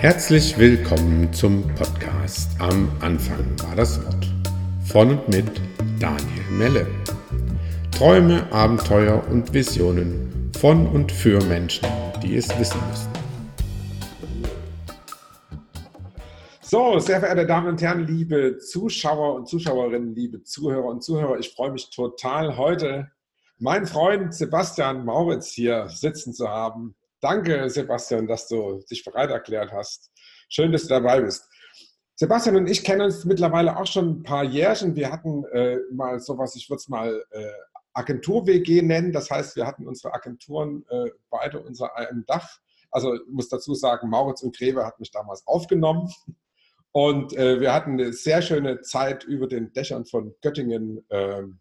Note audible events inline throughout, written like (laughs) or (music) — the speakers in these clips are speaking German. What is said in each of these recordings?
Herzlich willkommen zum Podcast Am Anfang war das Wort von und mit Daniel Melle. Träume, Abenteuer und Visionen von und für Menschen, die es wissen müssen. So, sehr verehrte Damen und Herren, liebe Zuschauer und Zuschauerinnen, liebe Zuhörer und Zuhörer, ich freue mich total, heute meinen Freund Sebastian Mauritz hier sitzen zu haben. Danke, Sebastian, dass du dich bereit erklärt hast. Schön, dass du dabei bist. Sebastian und ich kennen uns mittlerweile auch schon ein paar Jährchen. Wir hatten äh, mal sowas, ich würde es mal äh, Agentur-WG nennen. Das heißt, wir hatten unsere Agenturen äh, beide unter einem Dach. Also ich muss dazu sagen, Mauritz und Greve hat mich damals aufgenommen. Und äh, wir hatten eine sehr schöne Zeit über den Dächern von Göttingen ähm,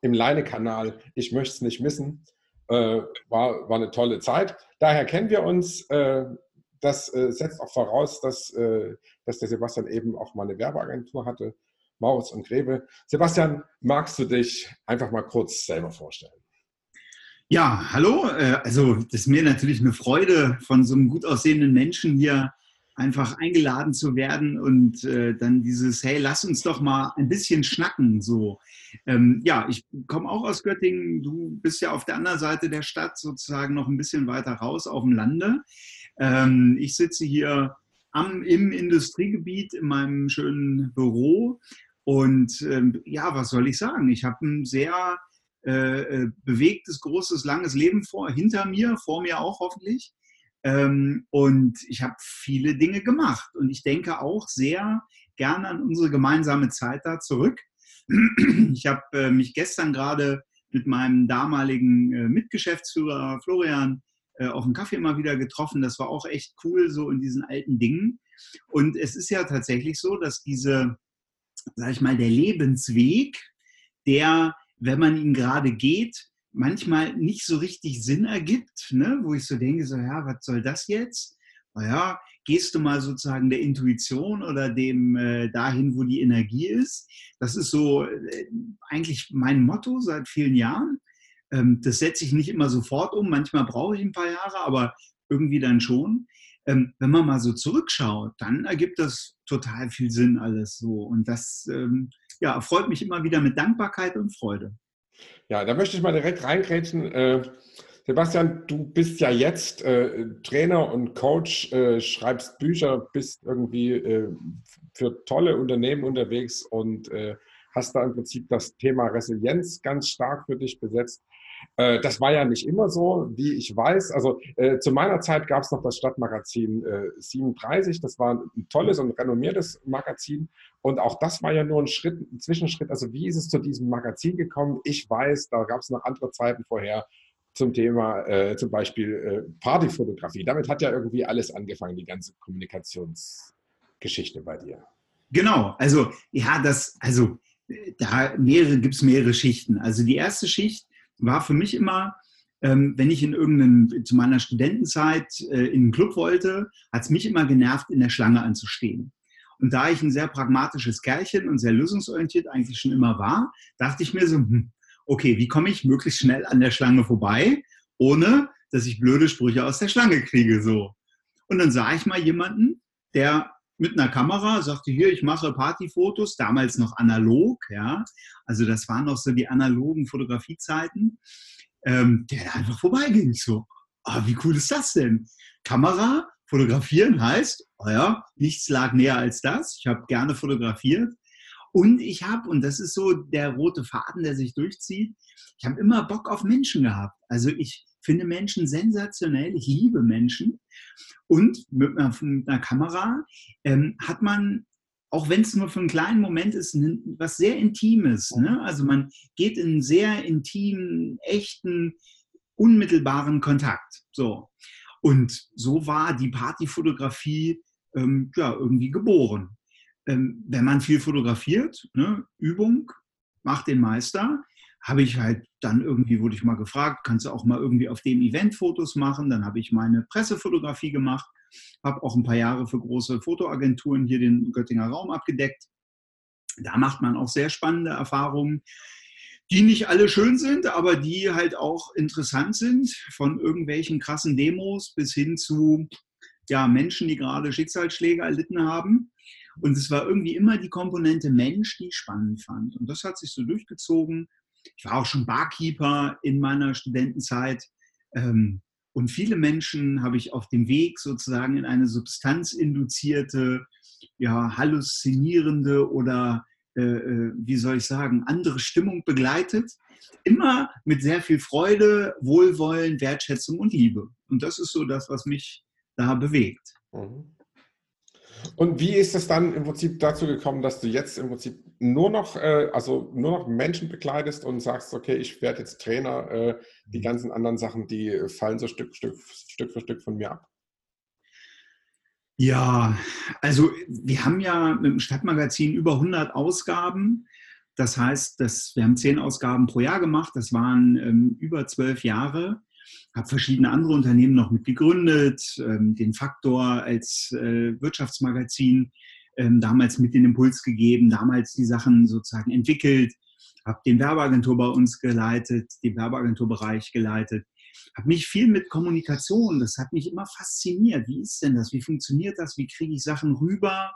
im Leinekanal. Ich möchte es nicht missen. Äh, war, war eine tolle Zeit. Daher kennen wir uns. Äh, das äh, setzt auch voraus, dass, dass der Sebastian eben auch mal eine Werbeagentur hatte, Maurits und Grebe. Sebastian, magst du dich einfach mal kurz selber vorstellen? Ja, hallo. Also, das ist mir natürlich eine Freude, von so einem gut aussehenden Menschen hier einfach eingeladen zu werden und äh, dann dieses, hey, lass uns doch mal ein bisschen schnacken. So, ähm, ja, ich komme auch aus Göttingen. Du bist ja auf der anderen Seite der Stadt, sozusagen noch ein bisschen weiter raus auf dem Lande. Ähm, ich sitze hier am, im Industriegebiet in meinem schönen Büro und ähm, ja, was soll ich sagen? Ich habe ein sehr äh, äh, bewegtes, großes, langes Leben vor, hinter mir, vor mir auch hoffentlich. Ähm, und ich habe viele Dinge gemacht. Und ich denke auch sehr gerne an unsere gemeinsame Zeit da zurück. (clears throat) Ich habe äh, mich gestern gerade mit meinem damaligen äh, Mitgeschäftsführer Florian äh, auf dem Kaffee mal wieder getroffen. Das war auch echt cool, so in diesen alten Dingen. Und es ist ja tatsächlich so, dass diese, sag ich mal, der Lebensweg, der, wenn man ihn gerade geht, manchmal nicht so richtig Sinn ergibt, ne? wo ich so denke, so ja, was soll das jetzt? Naja, gehst du mal sozusagen der Intuition oder dem äh, dahin, wo die Energie ist. Das ist so äh, eigentlich mein Motto seit vielen Jahren. Ähm, das setze ich nicht immer sofort um, manchmal brauche ich ein paar Jahre, aber irgendwie dann schon. Ähm, wenn man mal so zurückschaut, dann ergibt das total viel Sinn alles so. Und das ähm, ja, erfreut mich immer wieder mit Dankbarkeit und Freude. Ja, da möchte ich mal direkt reingrätschen. Äh, Sebastian, du bist ja jetzt äh, Trainer und Coach, äh, schreibst Bücher, bist irgendwie äh, für tolle Unternehmen unterwegs und äh, hast da im Prinzip das Thema Resilienz ganz stark für dich besetzt. Äh, das war ja nicht immer so, wie ich weiß. Also äh, zu meiner Zeit gab es noch das Stadtmagazin 37. Das war ein tolles und renommiertes Magazin. Und auch das war ja nur ein Schritt, ein Zwischenschritt. Also wie ist es zu diesem Magazin gekommen? Ich weiß, da gab es noch andere Zeiten vorher zum Thema äh, zum Beispiel äh, Partyfotografie. Damit hat ja irgendwie alles angefangen, die ganze Kommunikationsgeschichte bei dir. Genau, also ja, das, also da mehrere, gibt es mehrere Schichten. Also die erste Schicht war für mich immer, ähm, wenn ich in irgendeinen, zu meiner Studentenzeit äh, in einen Club wollte, hat es mich immer genervt, in der Schlange anzustehen. Und da ich ein sehr pragmatisches Kerlchen und sehr lösungsorientiert eigentlich schon immer war, dachte ich mir so, hm, okay, wie komme ich möglichst schnell an der Schlange vorbei, ohne dass ich blöde Sprüche aus der Schlange kriege, so. Und dann sah ich mal jemanden, der mit einer Kamera sagte, hier, ich mache Partyfotos, damals noch analog, ja. Also das waren noch so die analogen Fotografiezeiten, ähm, der einfach vorbeiging, so. Ah, wie cool ist das denn? Kamera, fotografieren heißt, oh ja, nichts lag näher als das. Ich habe gerne fotografiert. Und ich habe, und das ist so der rote Faden, der sich durchzieht, ich habe immer Bock auf Menschen gehabt. Also ich finde Menschen sensationell, ich liebe Menschen. Und mit einer, Kamera ähm, hat man, auch wenn es nur für einen kleinen Moment ist, was sehr Intimes. Ne? Also man geht in sehr intimen, echten, unmittelbaren Kontakt. So. Und so war die Partyfotografie ähm, ja, irgendwie geboren ähm, wenn man viel fotografiert, ne, Übung macht den Meister, habe ich halt dann irgendwie, wurde ich mal gefragt, kannst du auch mal irgendwie auf dem Event Fotos machen? Dann habe ich meine Pressefotografie gemacht, habe auch ein paar Jahre für große Fotoagenturen hier den Göttinger Raum abgedeckt. Da macht man auch sehr spannende Erfahrungen, die nicht alle schön sind, aber die halt auch interessant sind, von irgendwelchen krassen Demos bis hin zu ja, Menschen, die gerade Schicksalsschläge erlitten haben. Und es war irgendwie immer die Komponente Mensch, die ich spannend fand. Und das hat sich so durchgezogen. Ich war auch schon Barkeeper in meiner Studentenzeit. Ähm, und viele Menschen habe ich auf dem Weg sozusagen in eine substanzinduzierte, ja, halluzinierende oder, äh, äh, wie soll ich sagen, andere Stimmung begleitet. Immer mit sehr viel Freude, Wohlwollen, Wertschätzung und Liebe. Und das ist so das, was mich da bewegt. Mhm. Und wie ist es dann im Prinzip dazu gekommen, dass du jetzt im Prinzip nur noch, äh, also nur noch Menschen begleitest und sagst, okay, ich werde jetzt Trainer, äh, die mhm. ganzen anderen Sachen, die fallen so Stück, Stück, Stück für Stück von mir ab? Ja, also wir haben ja mit dem Stadtmagazin über 100 Ausgaben. Das heißt, dass wir haben zehn Ausgaben pro Jahr gemacht. Das waren ähm, über zwölf Jahre habe verschiedene andere Unternehmen noch mit gegründet, ähm, den Faktor als äh, Wirtschaftsmagazin ähm, damals mit den Impuls gegeben, damals die Sachen sozusagen entwickelt, habe den Werbeagentur bei uns geleitet, den Werbeagenturbereich geleitet, habe mich viel mit Kommunikation, das hat mich immer fasziniert. Wie ist denn das? Wie funktioniert das? Wie kriege ich Sachen rüber?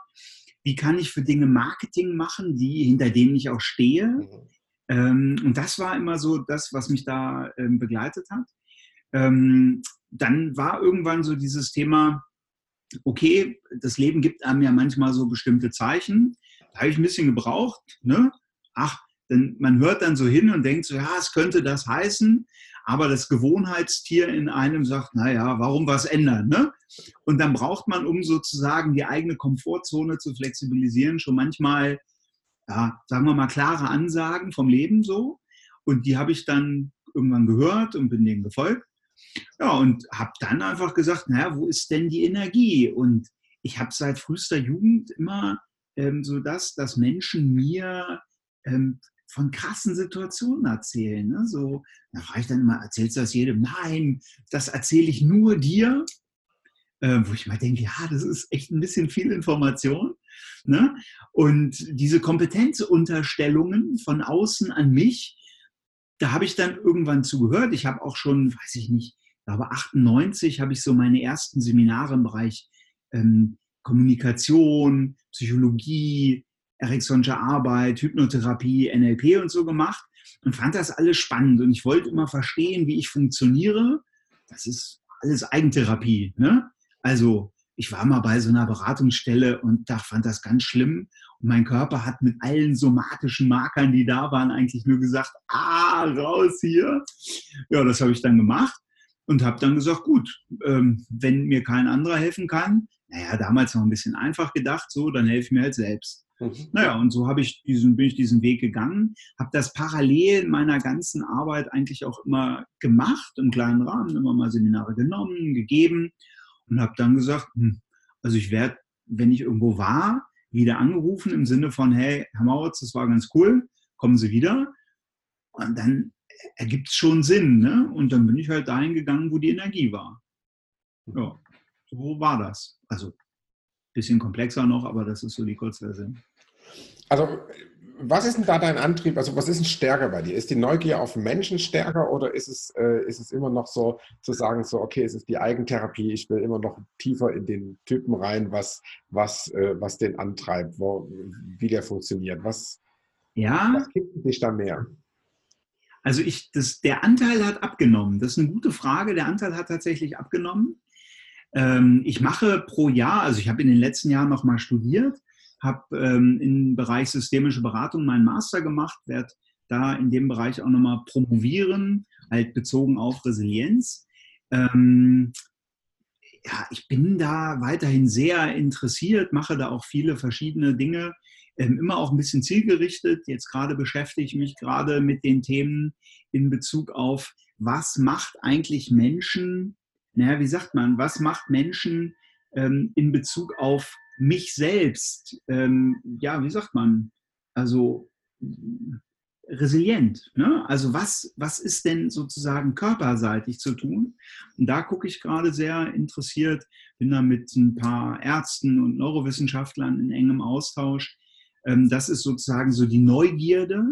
Wie kann ich für Dinge Marketing machen, die hinter denen ich auch stehe? Mhm. Ähm, und das war immer so das, was mich da ähm, begleitet hat ähm, dann war irgendwann so dieses Thema, okay, das Leben gibt einem ja manchmal so bestimmte Zeichen. Da habe ich ein bisschen gebraucht. Ne? Ach, denn man hört dann so hin und denkt so, ja, es könnte das heißen, aber das Gewohnheitstier in einem sagt, naja, warum was ändern? Ne? Und dann braucht man, um sozusagen die eigene Komfortzone zu flexibilisieren, schon manchmal, ja, sagen wir mal, klare Ansagen vom Leben so. Und die habe ich dann irgendwann gehört und bin denen gefolgt. Ja, und habe dann einfach gesagt, naja, wo ist denn die Energie? Und ich habe seit frühester Jugend immer ähm, so das, dass Menschen mir ähm, von krassen Situationen erzählen. Ne? So, da frage ich dann immer, erzählst du das jedem? Nein, das erzähle ich nur dir. Äh, wo ich mal denke, ja, das ist echt ein bisschen viel Information. Ne? Und diese Kompetenzunterstellungen von außen an mich, da habe ich dann irgendwann zugehört. Ich habe auch schon, weiß ich nicht, ich glaube 98 habe ich so meine ersten Seminare im Bereich ähm, Kommunikation, Psychologie, Ericksonsche Arbeit, Hypnotherapie, NLP und so gemacht und fand das alles spannend. Und ich wollte immer verstehen, wie ich funktioniere. Das ist alles Eigentherapie. Ne? Also ich war mal bei so einer Beratungsstelle und da fand das ganz schlimm. Und mein Körper hat mit allen somatischen Markern, die da waren, eigentlich nur gesagt, ah, raus hier. Ja, das habe ich dann gemacht und habe dann gesagt, gut, ähm, wenn mir kein anderer helfen kann, naja, damals noch ein bisschen einfach gedacht, so, dann helfe ich mir halt selbst. Mhm. Naja, und so habe ich diesen, bin ich diesen Weg gegangen, habe das parallel in meiner ganzen Arbeit eigentlich auch immer gemacht, im kleinen Rahmen, immer mal Seminare genommen, gegeben und habe dann gesagt, hm, also ich werde, wenn ich irgendwo war, wieder angerufen im Sinne von, hey, Herr Mauritz, das war ganz cool, kommen Sie wieder. Und dann ergibt es schon Sinn. Ne? Und dann bin ich halt dahin gegangen, wo die Energie war. Ja, so war das. Also ein bisschen komplexer noch, aber das ist so die Kurzversion. Also was ist denn da dein Antrieb? Also was ist denn stärker bei dir? Ist die Neugier auf Menschen stärker oder ist es, äh, ist es immer noch so zu sagen, so, okay, es ist die Eigentherapie, ich will immer noch tiefer in den Typen rein, was, was, äh, was den antreibt, wo, wie der funktioniert? Was, ja. was gibt dich da mehr? Also ich, das, der Anteil hat abgenommen. Das ist eine gute Frage. Der Anteil hat tatsächlich abgenommen. Ähm, ich mache pro Jahr, also ich habe in den letzten Jahren noch mal studiert, habe ähm, im Bereich systemische Beratung meinen Master gemacht, werde da in dem Bereich auch nochmal promovieren, halt bezogen auf Resilienz. Ähm, ja, ich bin da weiterhin sehr interessiert, mache da auch viele verschiedene Dinge, ähm, immer auch ein bisschen zielgerichtet. Jetzt gerade beschäftige ich mich gerade mit den Themen in Bezug auf, was macht eigentlich Menschen, naja, wie sagt man, was macht Menschen ähm, in Bezug auf mich selbst, ähm, ja, wie sagt man, also resilient. Ne? Also was, was ist denn sozusagen körperseitig zu tun? Und da gucke ich gerade sehr interessiert, bin da mit ein paar Ärzten und Neurowissenschaftlern in engem Austausch. Ähm, das ist sozusagen so die Neugierde.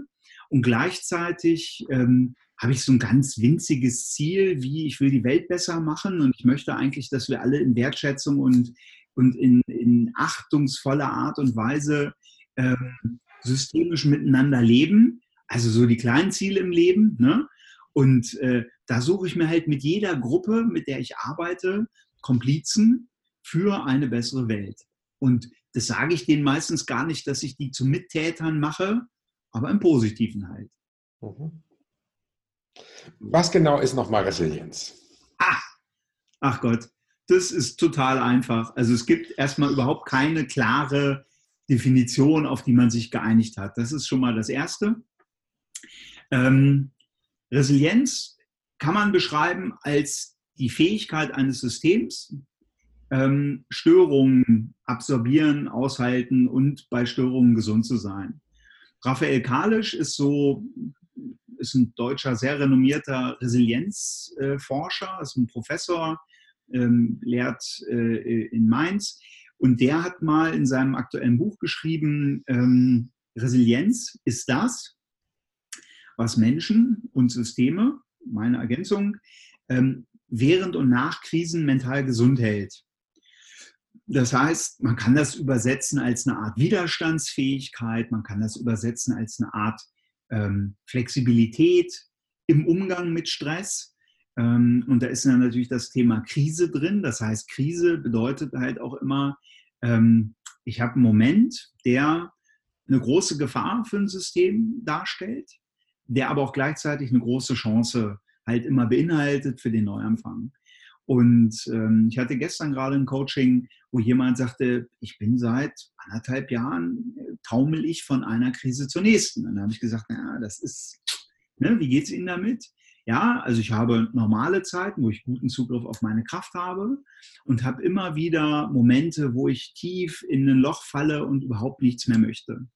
Und gleichzeitig ähm, habe ich so ein ganz winziges Ziel, wie ich will die Welt besser machen und ich möchte eigentlich, dass wir alle in Wertschätzung und, und in, in achtungsvoller Art und Weise ähm, systemisch miteinander leben. Also so die kleinen Ziele im Leben. Ne? Und äh, da suche ich mir halt mit jeder Gruppe, mit der ich arbeite, Komplizen für eine bessere Welt. Und das sage ich denen meistens gar nicht, dass ich die zu Mittätern mache, aber im Positiven halt. Mhm. Was genau ist nochmal Resilienz? Ach, ach Gott, das ist total einfach. Also es gibt erstmal überhaupt keine klare Definition, auf die man sich geeinigt hat. Das ist schon mal das Erste. Ähm, Resilienz kann man beschreiben als die Fähigkeit eines Systems, ähm, Störungen absorbieren, aushalten und bei Störungen gesund zu sein. Raphael Kalisch ist so ist ein deutscher, sehr renommierter Resilienzforscher, ist ein Professor, ähm, lehrt äh, in Mainz. Und der hat mal in seinem aktuellen Buch geschrieben, ähm, Resilienz ist das, was Menschen und Systeme, meine Ergänzung, ähm, während und nach Krisen mental gesund hält. Das heißt, man kann das übersetzen als eine Art Widerstandsfähigkeit, man kann das übersetzen als eine Art ähm, Flexibilität im Umgang mit Stress. Ähm, und da ist dann natürlich das Thema Krise drin. Das heißt, Krise bedeutet halt auch immer, ähm, ich habe einen Moment, der eine große Gefahr für ein System darstellt, der aber auch gleichzeitig eine große Chance halt immer beinhaltet für den Neuanfang. Und ähm, ich hatte gestern gerade ein Coaching, wo jemand sagte, ich bin seit anderthalb Jahren, äh, taumel ich von einer Krise zur nächsten. Und dann habe ich gesagt, naja, das ist, ne, wie geht es Ihnen damit? Ja, also ich habe normale Zeiten, wo ich guten Zugriff auf meine Kraft habe und habe immer wieder Momente, wo ich tief in ein Loch falle und überhaupt nichts mehr möchte.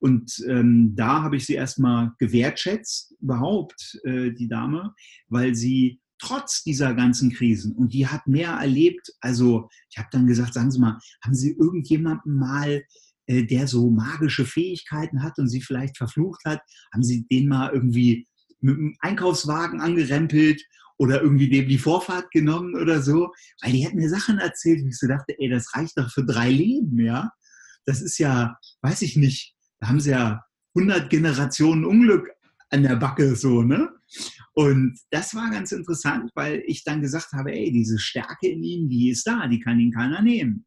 Und ähm, da habe ich sie erstmal gewertschätzt, überhaupt, äh, die Dame, weil sie trotz dieser ganzen Krisen. Und die hat mehr erlebt. Also ich habe dann gesagt, sagen Sie mal, haben Sie irgendjemanden mal, äh, der so magische Fähigkeiten hat und Sie vielleicht verflucht hat, haben Sie den mal irgendwie mit dem Einkaufswagen angerempelt oder irgendwie dem die Vorfahrt genommen oder so? Weil die hat mir Sachen erzählt, wie ich so dachte, ey, das reicht doch für drei Leben, ja? Das ist ja, weiß ich nicht, da haben Sie ja 100 Generationen Unglück an der Backe so, ne? Und das war ganz interessant, weil ich dann gesagt habe, ey, diese Stärke in ihm, die ist da, die kann ihn keiner nehmen.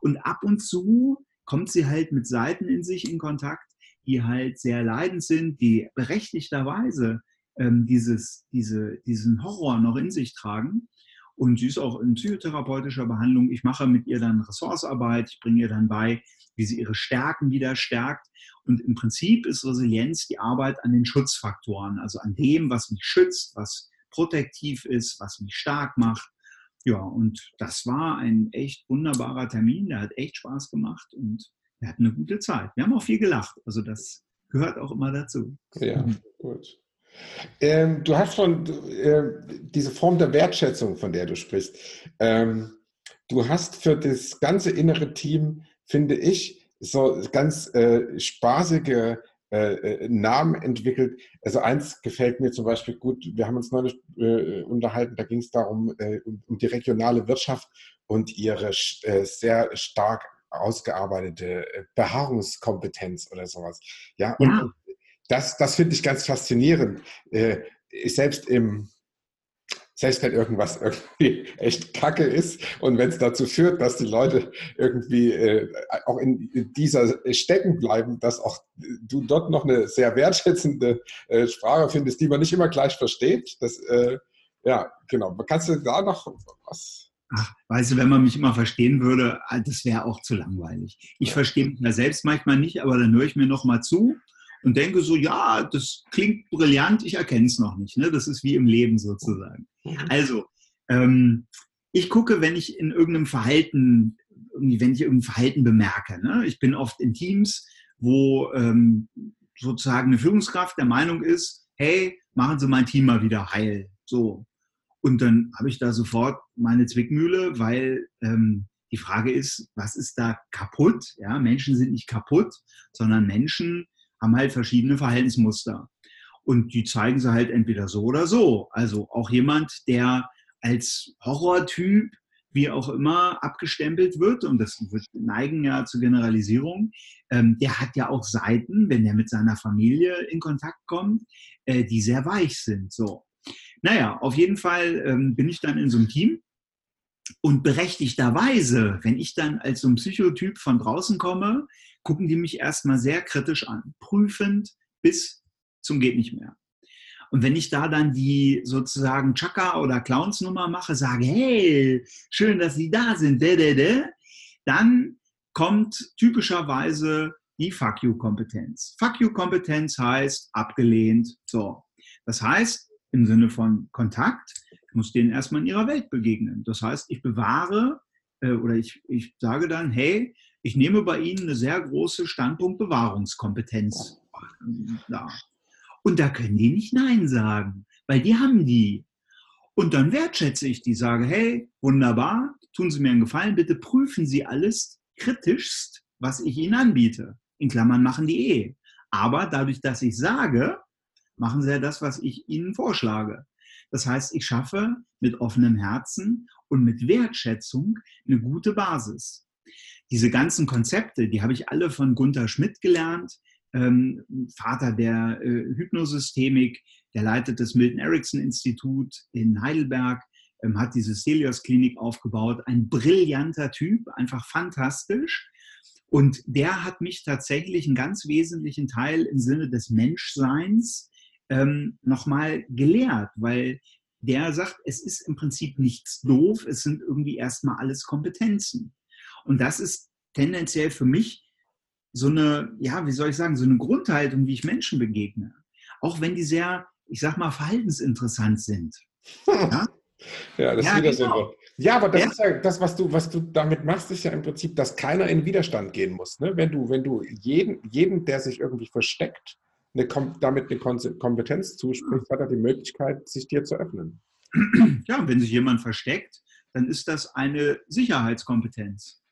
Und ab und zu kommt sie halt mit Seiten in sich in Kontakt, die halt sehr leidend sind, die berechtigterweise ähm, dieses, diese, diesen Horror noch in sich tragen. Und sie ist auch in psychotherapeutischer Behandlung. Ich mache mit ihr dann Ressourcearbeit, ich bringe ihr dann bei, wie sie ihre Stärken wieder stärkt. Und im Prinzip ist Resilienz die Arbeit an den Schutzfaktoren, also an dem, was mich schützt, was protektiv ist, was mich stark macht. Ja, und das war ein echt wunderbarer Termin, der hat echt Spaß gemacht und wir hatten eine gute Zeit. Wir haben auch viel gelacht, also das gehört auch immer dazu. Ja, gut. Ähm, du hast schon äh, diese Form der Wertschätzung, von der du sprichst. Ähm, du hast für das ganze innere Team finde ich, so ganz äh, spaßige äh, äh, Namen entwickelt. Also eins gefällt mir zum Beispiel gut. Wir haben uns neulich äh, unterhalten, da ging es darum, äh, um, um, die regionale Wirtschaft und ihre sehr stark ausgearbeitete Beharrungskompetenz oder sowas. Ja, und ja. das, das finde ich ganz faszinierend. selbst im selbst wenn irgendwas (laughs) irgendwie echt kacke ist und wenn es dazu führt, dass die Leute irgendwie äh, auch in, dieser stecken bleiben, dass auch du dort noch eine sehr wertschätzende äh, Sprache findest, die man nicht immer gleich versteht. Das, äh, ja, genau. Kannst du da noch was? Ach, weißt du, wenn man mich immer verstehen würde, ah, das wäre auch zu langweilig. Ich verstehe mich ja selbst manchmal nicht, aber dann höre ich mir noch mal zu und denke so, ja, das klingt brillant, ich erkenne es noch nicht. Ne? Das ist wie im Leben sozusagen. Mhm. Also, ähm, ich gucke, wenn ich in irgendeinem Verhalten, wenn ich irgendein Verhalten bemerke. Ne? Ich bin oft in Teams, wo ähm, sozusagen eine Führungskraft der Meinung ist, hey, machen Sie mein Team mal wieder heil. So. Und dann habe ich da sofort meine Zwickmühle, weil ähm, die Frage ist, was ist da kaputt? Ja, Menschen sind nicht kaputt, sondern Menschen haben halt verschiedene Verhaltensmuster. Und die zeigen sie halt entweder so oder so. Also auch jemand, der als Horrortyp, wie auch immer, abgestempelt wird, und das wird neigen ja zur Generalisierung, ähm, der hat ja auch Seiten, wenn er mit seiner Familie in Kontakt kommt, äh, die sehr weich sind. So. Naja, auf jeden Fall ähm, bin ich dann in so einem Team und berechtigterweise, wenn ich dann als so ein Psychotyp von draußen komme, gucken die mich erstmal sehr kritisch an, prüfend bis zum geht nicht mehr. Und wenn ich da dann die sozusagen Chaka oder Clowns-Nummer mache, sage, hey, schön, dass Sie da sind, dann kommt typischerweise die Fuck You-Kompetenz. Fuck You-Kompetenz heißt abgelehnt. So. Das heißt, im Sinne von Kontakt, ich muss denen erstmal in ihrer Welt begegnen. Das heißt, ich bewahre äh, oder ich, ich sage dann, hey, ich nehme bei Ihnen eine sehr große Standpunktbewahrungskompetenz da. Und da können die nicht Nein sagen, weil die haben die. Und dann wertschätze ich die, sage, hey, wunderbar, tun Sie mir einen Gefallen, bitte prüfen Sie alles kritischst, was ich Ihnen anbiete. In Klammern machen die eh. Aber dadurch, dass ich sage, machen Sie ja das, was ich Ihnen vorschlage. Das heißt, ich schaffe mit offenem Herzen und mit Wertschätzung eine gute Basis. Diese ganzen Konzepte, die habe ich alle von Gunther Schmidt gelernt ähm, Vater der äh, Hypnosystemik, der leitet das Milton Erickson Institut in Heidelberg, ähm, hat diese Stelios Klinik aufgebaut. Ein brillanter Typ, einfach fantastisch. Und der hat mich tatsächlich einen ganz wesentlichen Teil im Sinne des Menschseins ähm, nochmal gelehrt, weil der sagt, es ist im Prinzip nichts doof, es sind irgendwie erstmal alles Kompetenzen. Und das ist tendenziell für mich so eine, ja, wie soll ich sagen, so eine Grundhaltung, wie ich Menschen begegne. Auch wenn die sehr, ich sag mal, verhaltensinteressant sind. (laughs) Ja, ja das ja, ist wieder genau. so. Ja, aber das ja. ist ja das, was du, was du damit machst, ist ja im Prinzip, dass keiner in Widerstand gehen muss. Ne? Wenn du, wenn du jeden, jeden, der sich irgendwie versteckt, eine, damit eine Kompetenz zusprichst, hat er die Möglichkeit, sich dir zu öffnen. Ja, wenn sich jemand versteckt, dann ist das eine Sicherheitskompetenz.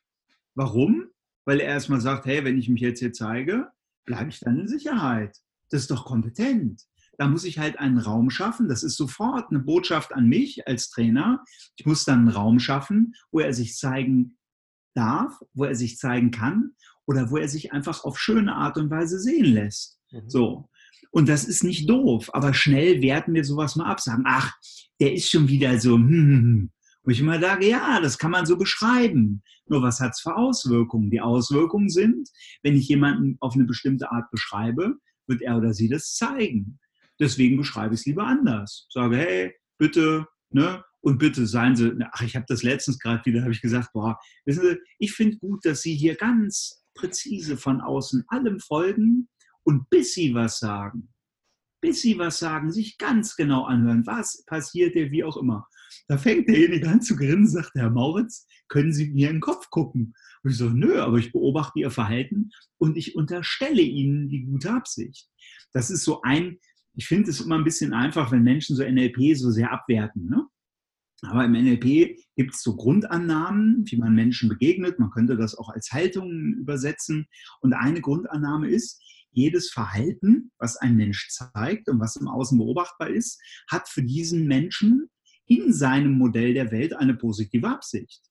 Warum? weil er erstmal sagt, hey, wenn ich mich jetzt hier zeige, bleibe ich dann in Sicherheit. Das ist doch kompetent. Da muss ich halt einen Raum schaffen. Das ist sofort eine Botschaft an mich als Trainer. Ich muss dann einen Raum schaffen, wo er sich zeigen darf, wo er sich zeigen kann oder wo er sich einfach auf schöne Art und Weise sehen lässt. Mhm. So. Und das ist nicht doof, aber schnell werten wir sowas mal ab, sagen, ach, der ist schon wieder so, hm, hm, hm. Wo ich immer sage, ja, das kann man so beschreiben. Nur was hat es für Auswirkungen? Die Auswirkungen sind, wenn ich jemanden auf eine bestimmte Art beschreibe, wird er oder sie das zeigen. Deswegen beschreibe ich es lieber anders. Sage, hey, bitte, ne? Und bitte seien Sie, ach, ich habe das letztens gerade wieder, habe ich gesagt, boah, wissen Sie, ich finde gut, dass Sie hier ganz präzise von außen allem folgen und bis Sie was sagen, bis Sie was sagen, sich ganz genau anhören, was passiert dir, wie auch immer. Da fängt derjenige an zu grinsen, sagt Herr Mauritz, können Sie mir in den Kopf gucken? Und ich so, nö, aber ich beobachte Ihr Verhalten und ich unterstelle Ihnen die gute Absicht. Das ist so ein, ich finde es immer ein bisschen einfach, wenn Menschen so NLP so sehr abwerten. Ne? Aber im NLP gibt es so Grundannahmen, wie man Menschen begegnet. Man könnte das auch als Haltungen übersetzen. Und eine Grundannahme ist, jedes Verhalten, was ein Mensch zeigt und was im Außen beobachtbar ist, hat für diesen Menschen in seinem Modell der Welt eine positive Absicht.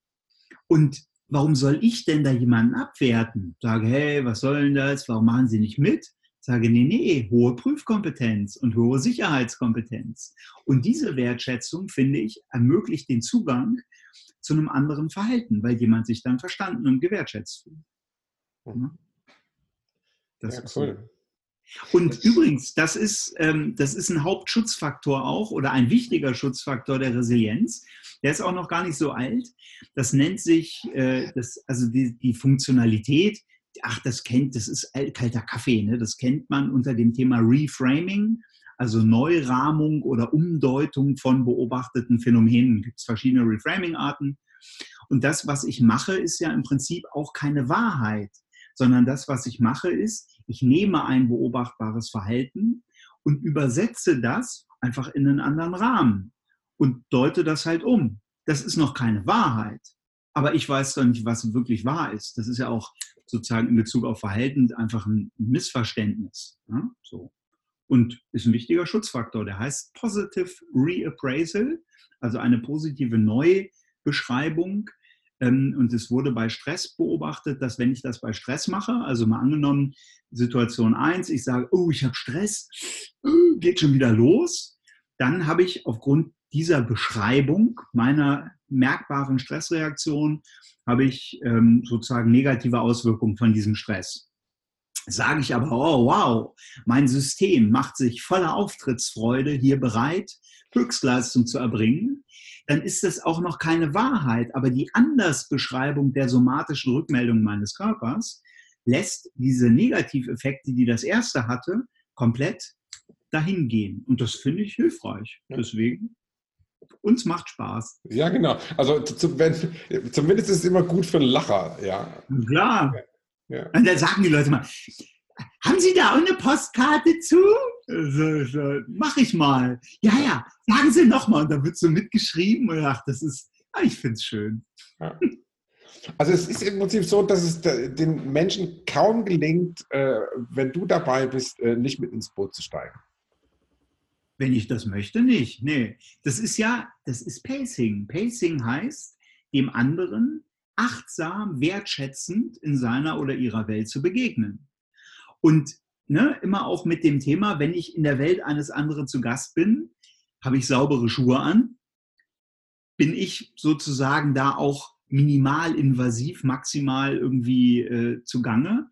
Und warum soll ich denn da jemanden abwerten? Sage, hey, was soll denn das? Warum machen Sie nicht mit? Sage, nee, nee, hohe Prüfkompetenz und hohe Sicherheitskompetenz. Und diese Wertschätzung, finde ich, ermöglicht den Zugang zu einem anderen Verhalten, weil jemand sich dann verstanden und gewertschätzt fühlt. Mhm. Das ja, cool. Und übrigens, das ist, ähm, das ist ein Hauptschutzfaktor auch oder ein wichtiger Schutzfaktor der Resilienz. Der ist auch noch gar nicht so alt. Das nennt sich, äh, das, also die, die Funktionalität, ach, das kennt, das ist kalter Kaffee, ne? das kennt man unter dem Thema Reframing, also Neurahmung oder Umdeutung von beobachteten Phänomenen. Es gibt verschiedene Reframing-Arten. Und das, was ich mache, ist ja im Prinzip auch keine Wahrheit, sondern das, was ich mache, ist, ich nehme ein beobachtbares Verhalten und übersetze das einfach in einen anderen Rahmen und deute das halt um. Das ist noch keine Wahrheit. Aber ich weiß doch nicht, was wirklich wahr ist. Das ist ja auch sozusagen in Bezug auf Verhalten einfach ein Missverständnis. Ja? So. und ist ein wichtiger Schutzfaktor. Der heißt Positive Reappraisal, also eine positive Neubeschreibung. Ähm, und es wurde bei Stress beobachtet, dass wenn ich das bei Stress mache, also mal angenommen, Situation 1, ich sage, oh, ich habe Stress, äh, geht schon wieder los, dann habe ich aufgrund dieser Beschreibung meiner merkbaren Stressreaktion, habe ich ähm, sozusagen negative Auswirkungen von diesem Stress. Sage ich aber, oh wow, mein System macht sich voller Auftrittsfreude hier bereit, Höchstleistung zu erbringen, dann ist das auch noch keine Wahrheit. Aber die Andersbeschreibung der somatischen Rückmeldung meines Körpers lässt diese Negativeffekte, die das erste hatte, komplett dahin gehen. Und das finde ich hilfreich. Deswegen uns macht Spaß. Ja, genau. Also zu, wenn, zumindest ist es immer gut für einen Lacher, ja. Klar. Ja. Und dann sagen die Leute mal, haben Sie da auch eine Postkarte zu? So, so, mach ich mal. Ja, ja, sagen Sie nochmal. Und da wird so mitgeschrieben und ach, das ist, ah, ich finde es schön. Ja. (laughs) Also es ist im Prinzip so, dass es den Menschen kaum gelingt, äh, wenn du dabei bist, äh, nicht mit ins Boot zu steigen. Wenn ich das möchte, nicht. Nee. Das ist ja, das ist Pacing. Pacing heißt, dem anderen achtsam, wertschätzend in seiner oder ihrer Welt zu begegnen. Und ne, immer auch mit dem Thema, wenn ich in der Welt eines anderen zu Gast bin, habe ich saubere Schuhe an, bin ich sozusagen da auch minimal invasiv, maximal irgendwie äh, zugange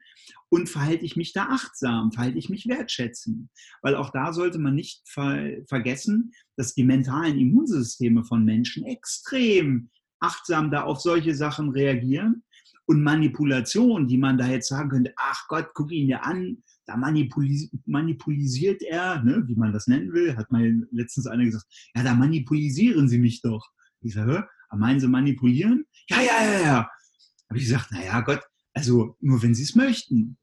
und verhalte ich mich da achtsam, verhalte ich mich wertschätzen. Weil auch da sollte man nicht ver vergessen, dass die mentalen Immunsysteme von Menschen extrem achtsam da auf solche Sachen reagieren. Und Manipulation, die man da jetzt sagen könnte, ach Gott, guck ihn dir an, da manipulis manipulisiert er, ne, wie man das nennen will, hat mal letztens einer gesagt, ja, da manipulisieren sie mich doch. Ich sage, meinen sie manipulieren? Ja, ja, ja, ja. Habe ich gesagt, naja, Gott, also nur wenn sie es möchten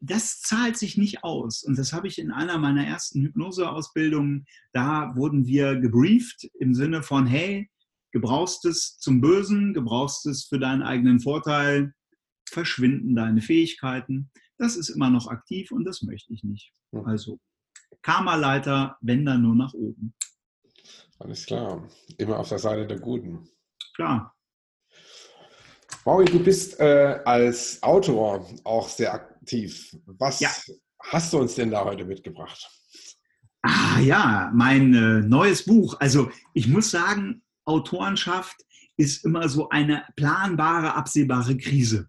das zahlt sich nicht aus. Und das habe ich in einer meiner ersten Hypnoseausbildungen, da wurden wir gebrieft im Sinne von, hey, gebrauchst es zum Bösen, gebrauchst es für deinen eigenen Vorteil, verschwinden deine Fähigkeiten. Das ist immer noch aktiv und das möchte ich nicht. Also Karma-Leiter, wenn dann nur nach oben. Alles klar. Immer auf der Seite der Guten. Klar. Mauri, du bist äh, als Autor auch sehr aktiv. Was ja. hast du uns denn da heute mitgebracht? Ah ja, mein äh, neues Buch. Also ich muss sagen, Autorenschaft ist immer so eine planbare, absehbare Krise.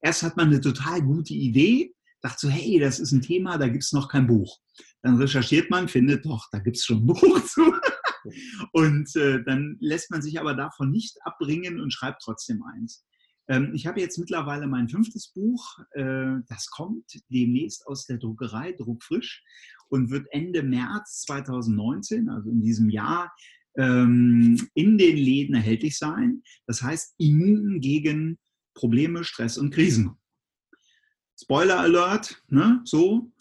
Erst hat man eine total gute Idee, dachte so, hey, das ist ein Thema, da gibt es noch kein Buch. Dann recherchiert man, findet doch, da gibt es schon ein Buch (laughs) zu. Und äh, dann lässt man sich aber davon nicht abbringen und schreibt trotzdem eins. Ähm, ich habe jetzt mittlerweile mein fünftes Buch. Äh, das kommt demnächst aus der Druckerei, druckfrisch, und wird Ende März 2019, also in diesem Jahr, ähm, in den Läden erhältlich sein. Das heißt, immun gegen Probleme, Stress und Krisen. Spoiler Alert, ne? so.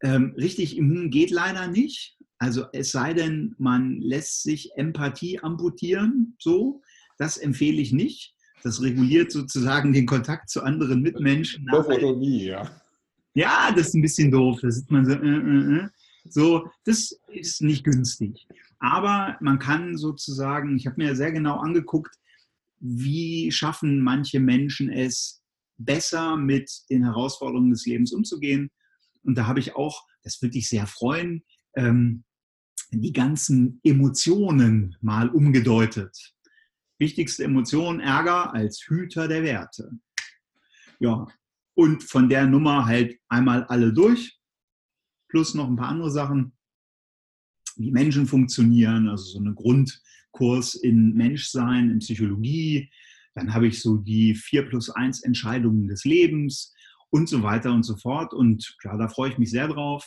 Ähm, richtig immun geht leider nicht. Also es sei denn, man lässt sich Empathie amputieren, so. Das empfehle ich nicht. Das reguliert sozusagen den Kontakt zu anderen Mitmenschen. Lobotomie, ja. Ja, das ist ein bisschen doof. Da sieht man so, äh, äh, äh. so, das ist nicht günstig. Aber man kann sozusagen, ich habe mir sehr genau angeguckt, wie schaffen manche Menschen es, besser mit den Herausforderungen des Lebens umzugehen. Und da habe ich auch, das würde ich sehr freuen, ähm, die ganzen Emotionen mal umgedeutet. Wichtigste Emotion, Ärger als Hüter der Werte. Ja, und von der Nummer halt einmal alle durch, plus noch ein paar andere Sachen, wie Menschen funktionieren, also so eine Grundkurs in Menschsein, in Psychologie. Dann habe ich so die 4 plus 1 Entscheidungen des Lebens und so weiter und so fort. Und ja, da freue ich mich sehr drauf.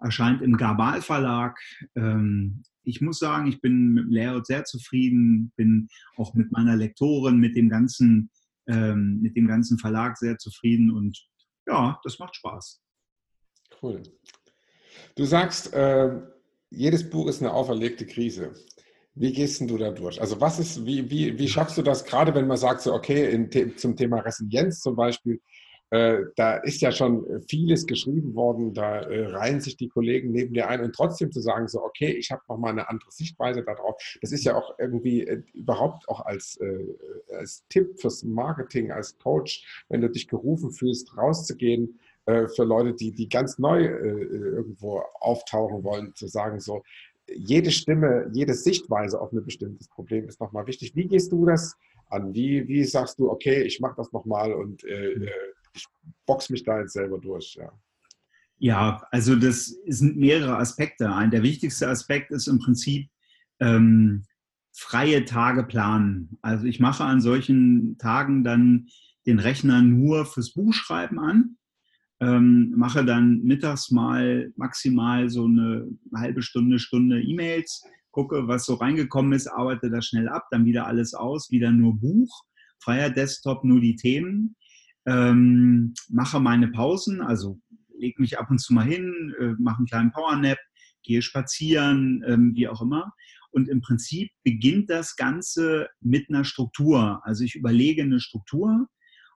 Erscheint im Gabal Verlag. Ähm, ich muss sagen, ich bin mit dem Layout sehr zufrieden, bin auch mit meiner Lektorin, mit dem ganzen, ähm, mit dem ganzen Verlag sehr zufrieden und ja, das macht Spaß. Cool. Du sagst, äh, jedes Buch ist eine auferlegte Krise. Wie gehst du da durch? Also was ist, wie, wie, wie schaffst du das, gerade wenn man sagt, so okay, in, zum Thema Resilienz zum Beispiel, Äh, da ist ja schon vieles geschrieben worden, da äh, reihen sich die Kollegen neben dir ein und trotzdem zu sagen, so, okay, ich habe nochmal eine andere Sichtweise darauf. Das ist ja auch irgendwie äh, überhaupt auch als, äh, als Tipp fürs Marketing, als Coach, wenn du dich gerufen fühlst, rauszugehen, äh, für Leute, die, die ganz neu irgendwo auftauchen wollen, zu sagen, so, jede Stimme, jede Sichtweise auf ein bestimmtes Problem ist nochmal wichtig. Wie gehst du das an? Wie, wie sagst du, okay, ich mache das nochmal und äh, ich box mich da jetzt selber durch? Ja. ja, also das sind mehrere Aspekte. Ein der wichtigste Aspekt ist im Prinzip ähm, freie Tage planen. Also ich mache an solchen Tagen dann den Rechner nur fürs Buchschreiben an ähm, mache dann mittags mal maximal so eine halbe Stunde, Stunde E-Mails, gucke, was so reingekommen ist, arbeite das schnell ab, dann wieder alles aus, wieder nur Buch, freier Desktop, nur die Themen, ähm, mache meine Pausen, also lege mich ab und zu mal hin, äh, mache einen kleinen Powernap, gehe spazieren, ähm, wie auch immer. Und im Prinzip beginnt das Ganze mit einer Struktur. Also ich überlege eine Struktur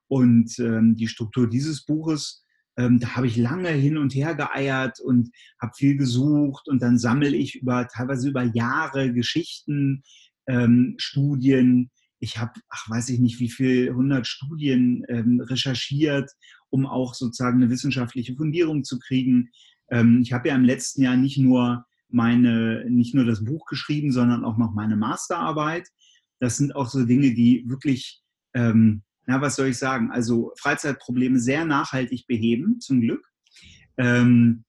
und ähm, die Struktur dieses Buches ähm, da habe ich lange hin und her geeiert und habe viel gesucht und dann sammle ich über teilweise über Jahre Geschichten, ähm, Studien. Ich habe, ach weiß ich nicht, wie viel hundert Studien ähm, recherchiert, um auch sozusagen eine wissenschaftliche Fundierung zu kriegen. Ähm, ich habe ja im letzten Jahr nicht nur meine, nicht nur das Buch geschrieben, sondern auch noch meine Masterarbeit. Das sind auch so Dinge, die wirklich ähm, na, was soll ich sagen? Also Freizeitprobleme sehr nachhaltig beheben, zum Glück. Ähm,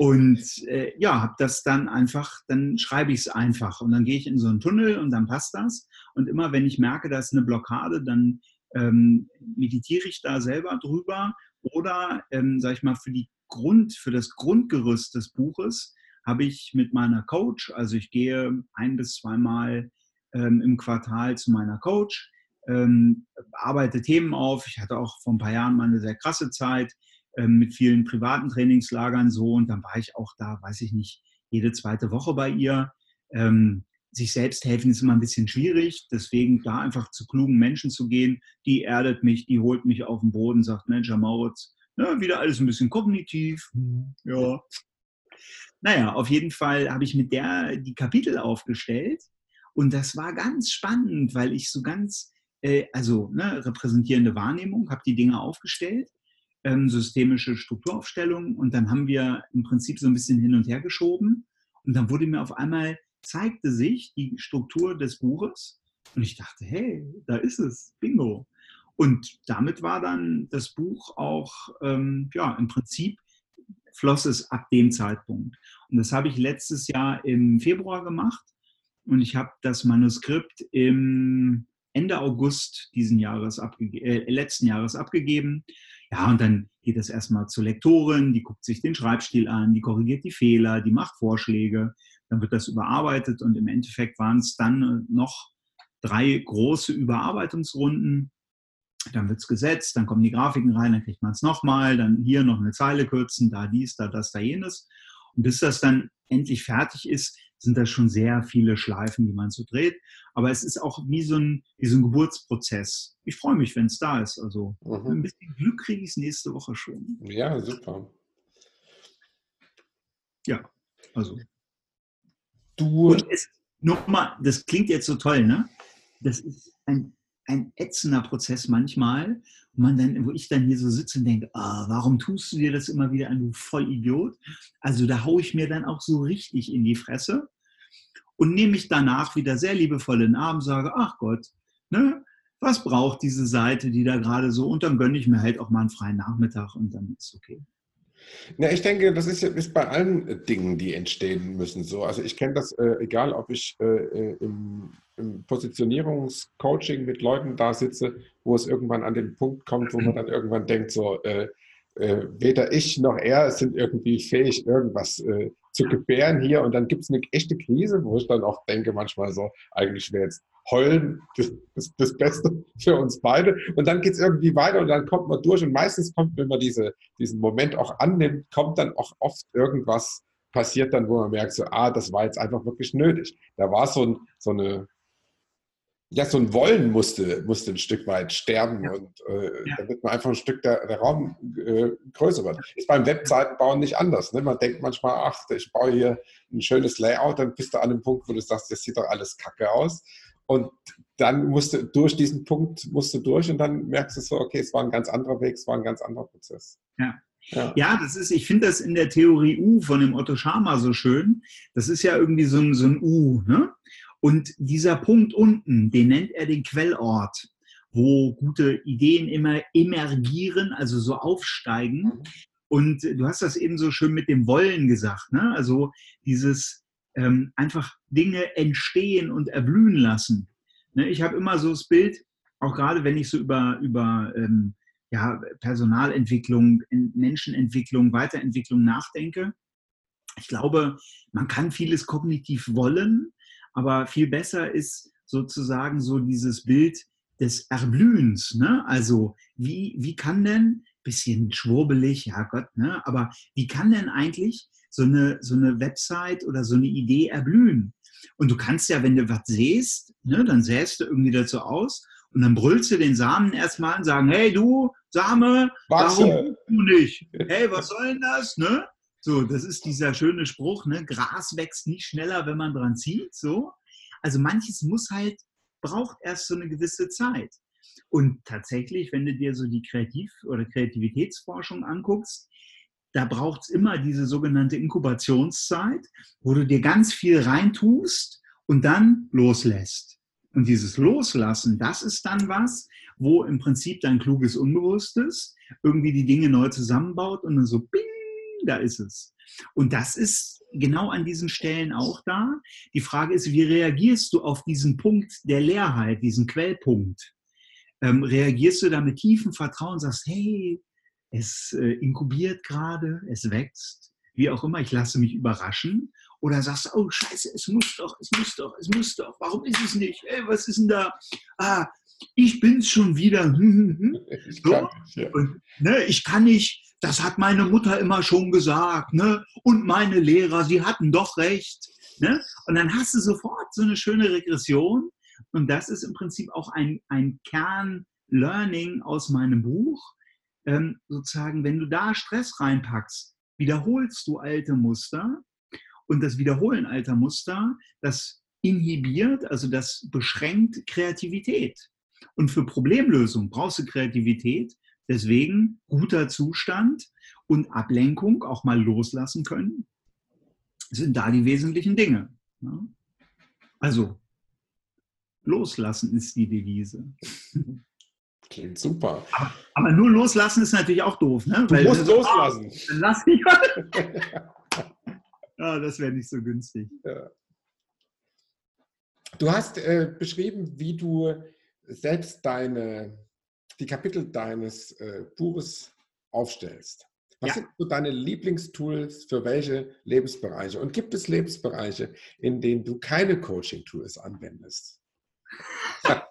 und äh, ja, habe das dann einfach, dann schreibe ich es einfach und dann gehe ich in so einen Tunnel und dann passt das. Und immer wenn ich merke, da ist eine Blockade, dann ähm, meditiere ich da selber drüber oder, ähm, sage ich mal, für die Grund, für das Grundgerüst des Buches habe ich mit meiner Coach, also ich gehe ein bis zweimal ähm, im Quartal zu meiner Coach, ähm, arbeite Themen auf. Ich hatte auch vor ein paar Jahren mal eine sehr krasse Zeit mit vielen privaten Trainingslagern so. Und dann war ich auch da, weiß ich nicht, jede zweite Woche bei ihr. Ähm, sich selbst helfen ist immer ein bisschen schwierig, deswegen da einfach zu klugen Menschen zu gehen, die erdet mich, die holt mich auf den Boden, sagt, Mensch, Herr Mauritz, ne, wieder alles ein bisschen kognitiv, ja. Naja, auf jeden Fall habe ich mit der die Kapitel aufgestellt. Und das war ganz spannend, weil ich so ganz äh, also ne, repräsentierende Wahrnehmung, habe die Dinge aufgestellt, ähm, systemische Strukturaufstellung und dann haben wir im Prinzip so ein bisschen hin und her geschoben und dann wurde mir auf einmal, zeigte sich die Struktur des Buches und ich dachte, hey, da ist es, bingo. Und damit war dann das Buch auch, ähm, ja, im Prinzip floss es ab dem Zeitpunkt. Und das habe ich letztes Jahr im Februar gemacht und ich habe das Manuskript im Ende August diesen Jahres äh, letzten Jahres abgegeben. Ja, und dann geht es erstmal zur Lektorin, die guckt sich den Schreibstil an, die korrigiert die Fehler, die macht Vorschläge, dann wird das überarbeitet und im Endeffekt waren es dann äh, noch drei große Überarbeitungsrunden. Dann wird es gesetzt, dann kommen die Grafiken rein, dann kriegt man es nochmal, dann hier noch eine Zeile kürzen, da dies, da das, da jenes. Und bis das dann endlich fertig ist, sind das schon sehr viele Schleifen, die man so dreht. Aber es ist auch wie so ein, wie so ein Geburtsprozess. Ich freue mich, wenn es da ist. Also mhm. ein bisschen Glück kriege ich es nächste Woche schon. Ja, super. Ja, also. Du. Und es, nochmal, das klingt jetzt so toll, ne? Das ist ein ein ätzender Prozess manchmal, man dann, wo ich dann hier so sitze und denke, ah, warum tust du dir das immer wieder an, du Vollidiot? Also da haue ich mir dann auch so richtig in die Fresse und nehme mich danach wieder sehr liebevoll in den Arm, sage, ach Gott, ne, was braucht diese Seite, die da gerade so, und dann gönne ich mir halt auch mal einen freien Nachmittag und dann ist es okay. Ja, ich denke, das ist, ist bei allen äh, Dingen, die entstehen müssen, so. Also ich kenne das, äh, egal ob ich äh, äh, im, im Positionierungscoaching mit Leuten da sitze, wo es irgendwann an den Punkt kommt, wo man dann irgendwann denkt, so, äh, äh, weder ich noch er sind irgendwie fähig, irgendwas zu gebären hier. Und dann gibt es eine echte Krise, wo ich dann auch denke, manchmal so, eigentlich wäre jetzt heulen das, das, das, Beste (laughs) für uns beide. Und dann geht es irgendwie weiter und dann kommt man durch. Und meistens kommt, wenn man diese, diesen Moment auch annimmt, kommt dann auch oft irgendwas passiert dann, wo man merkt, so, ah, das war jetzt einfach wirklich nötig. Da war so, so eine ja, so ein Wollen musste, musste ein Stück weit sterben Ja. und äh, Ja. damit man einfach ein Stück der, der Raum äh, größer wird. Ist beim Webseitenbauen nicht anders. Ne? Man denkt manchmal, ach, ich baue hier ein schönes Layout, dann bist du an einem Punkt, wo du sagst, das sieht doch alles kacke aus. Und dann musst du durch diesen Punkt musst du durch und dann merkst du so, okay, es war ein ganz anderer Weg, es war ein ganz anderer Prozess. Ja. Ja. Ja, das ist, ich finde das in der Theorie U von dem Otto Schama so schön. Das ist ja irgendwie so ein, so ein U, ne? Und dieser Punkt unten, den nennt er den Quellort, wo gute Ideen immer emergieren, also so aufsteigen. Mhm. Und du hast das eben so schön mit dem Wollen gesagt, ne? Also dieses ähm, einfach Dinge entstehen und erblühen lassen. Ne? Ich habe immer so das Bild, auch gerade wenn ich so über, über ähm, ja, Personalentwicklung, Menschenentwicklung, Weiterentwicklung nachdenke. Ich glaube, man kann vieles kognitiv wollen, aber viel besser ist sozusagen so dieses Bild des Erblühens. Ne? Also wie, wie kann denn, bisschen schwurbelig, ja Gott, ne? aber wie kann denn eigentlich so eine, so eine Website oder so eine Idee erblühen? Und du kannst ja, wenn du was sähst, ne, dann säst du irgendwie dazu aus und dann brüllst du den Samen erstmal und sagen, hey du, Same, Wachse. warum du nicht? (laughs) Hey, was soll denn das? Ne? So, das ist dieser schöne Spruch, ne? Gras wächst nicht schneller, wenn man dran zieht. So. Also manches muss halt, braucht erst so eine gewisse Zeit. Und tatsächlich, wenn du dir so die Kreativ- oder Kreativitätsforschung anguckst, da braucht es immer diese sogenannte Inkubationszeit, wo du dir ganz viel reintust und dann loslässt. Und dieses Loslassen, das ist dann was, wo im Prinzip dein kluges Unbewusstes irgendwie die Dinge neu zusammenbaut und dann so, bing, da ist es. Und das ist genau an diesen Stellen auch da. Die Frage ist, wie reagierst du auf diesen Punkt der Leerheit, diesen Quellpunkt? Ähm, reagierst du da mit tiefem Vertrauen, sagst, hey, es äh, inkubiert gerade, es wächst, wie auch immer, ich lasse mich überraschen. Oder sagst du, oh Scheiße, es muss doch, es muss doch, es muss doch, warum ist es nicht? Ey, was ist denn da? Ah, ich bin's schon wieder. Hm, hm, hm. Ich So? kann nicht, ja. Und, ne, ich kann nicht, das hat meine Mutter immer schon gesagt, ne? Und meine Lehrer, sie hatten doch recht. Ne? Und dann hast du sofort so eine schöne Regression. Und das ist im Prinzip auch ein, ein Kern-Learning aus meinem Buch. Ähm, sozusagen, wenn du da Stress reinpackst, wiederholst du alte Muster. Und das Wiederholen alter Muster, das inhibiert, also das beschränkt Kreativität. Und für Problemlösung brauchst du Kreativität. Deswegen guter Zustand und Ablenkung auch mal loslassen können, sind da die wesentlichen Dinge. ne? Also, loslassen ist die Devise. Klingt super. Aber nur loslassen ist natürlich auch doof. Ne? Du musst so, loslassen. dann lass ich (laughs) ja, das wäre nicht so günstig. Du hast äh, beschrieben, wie du selbst deine, die Kapitel deines äh, Buches aufstellst. Was Ja. sind so deine Lieblingstools für welche Lebensbereiche? Und gibt es Lebensbereiche, in denen du keine Coaching-Tools anwendest? (laughs)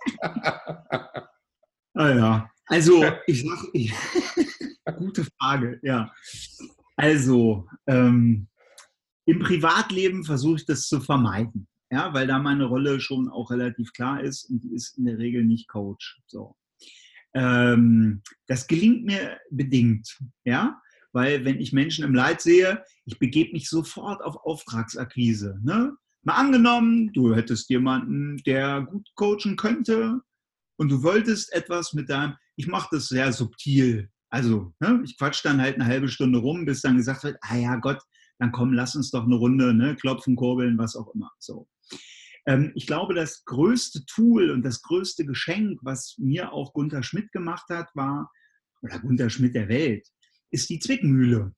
Ah ja, also ich sag, (laughs) gute Frage, ja. Also ähm, im Privatleben versuche ich das zu vermeiden, ja, weil da meine Rolle schon auch relativ klar ist und die ist in der Regel nicht Coach. So. Ähm, das gelingt mir bedingt, ja, weil wenn ich Menschen im Leid sehe, ich begebe mich sofort auf Auftragsakquise. Ne? Mal angenommen, du hättest jemanden, der gut coachen könnte, und du wolltest etwas mit deinem, ich mache das sehr subtil. Also, ne, ich quatsch dann halt eine halbe Stunde rum, bis dann gesagt wird, ah ja Gott, dann komm, lass uns doch eine Runde, ne, klopfen, kurbeln, was auch immer. So. Ähm, ich glaube, das größte Tool und das größte Geschenk, was mir auch Gunther Schmidt gemacht hat, war, oder Gunther Schmidt der Welt, ist die Zwickmühle.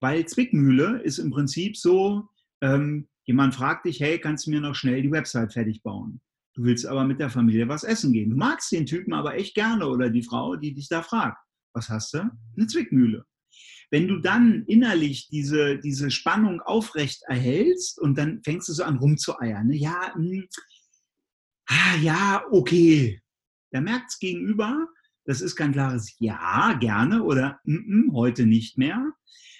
Weil Zwickmühle ist im Prinzip so, ähm, jemand fragt dich, hey, kannst du mir noch schnell die Website fertig bauen? Du willst aber mit der Familie was essen gehen. Du magst den Typen aber echt gerne oder die Frau, die dich da fragt. Was hast du? Eine Zwickmühle. Wenn du dann innerlich diese, diese Spannung aufrecht erhältst und dann fängst du so an rumzueiern. Ne? Ja, mh, ah, ja, okay. Da merkt es gegenüber, das ist kein klares Ja, gerne oder mm, mm, heute nicht mehr,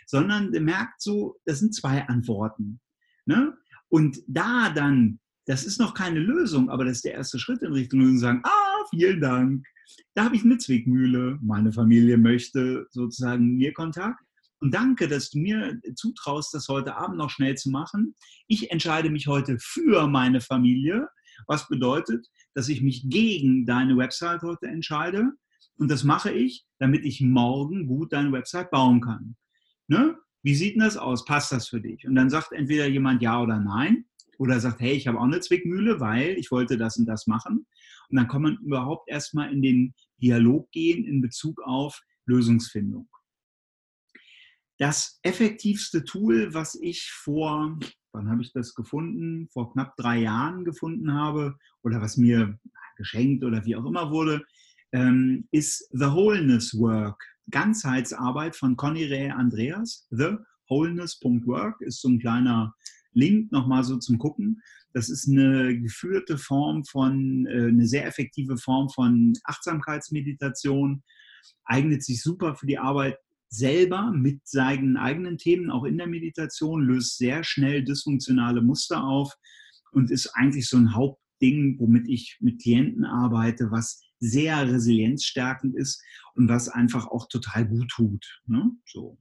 sondern der merkt so, das sind zwei Antworten. Ne? Und da dann das ist noch keine Lösung, aber das ist der erste Schritt in Richtung Lösung, sagen, ah, vielen Dank, da habe ich eine Zwickmühle, meine Familie möchte sozusagen mir Kontakt. Und danke, dass du mir zutraust, das heute Abend noch schnell zu machen. Ich entscheide mich heute für meine Familie, was bedeutet, dass ich mich gegen deine Website heute entscheide. Und das mache ich, damit ich morgen gut deine Website bauen kann. Ne? Wie sieht denn das aus? Passt das für dich? Und dann sagt entweder jemand ja oder nein oder sagt, hey, ich habe auch eine Zwickmühle, weil ich wollte das und das machen. Und dann kann man überhaupt erstmal in den Dialog gehen in Bezug auf Lösungsfindung. Das effektivste Tool, was ich vor, wann habe ich das gefunden? Vor knapp drei Jahren gefunden habe oder was mir geschenkt oder wie auch immer wurde, ähm, ist The Wholeness Work. Ganzheitsarbeit von Conny Ray Andreas. The Wholeness.work ist so ein kleiner Link nochmal so zum Gucken. Das ist eine geführte Form von, äh, eine sehr effektive Form von Achtsamkeitsmeditation. Eignet sich super für die Arbeit selber mit seinen eigenen Themen, auch in der Meditation, löst sehr schnell dysfunktionale Muster auf und ist eigentlich so ein Hauptding, womit ich mit Klienten arbeite, was sehr resilienzstärkend ist und was einfach auch total gut tut. Ne? So.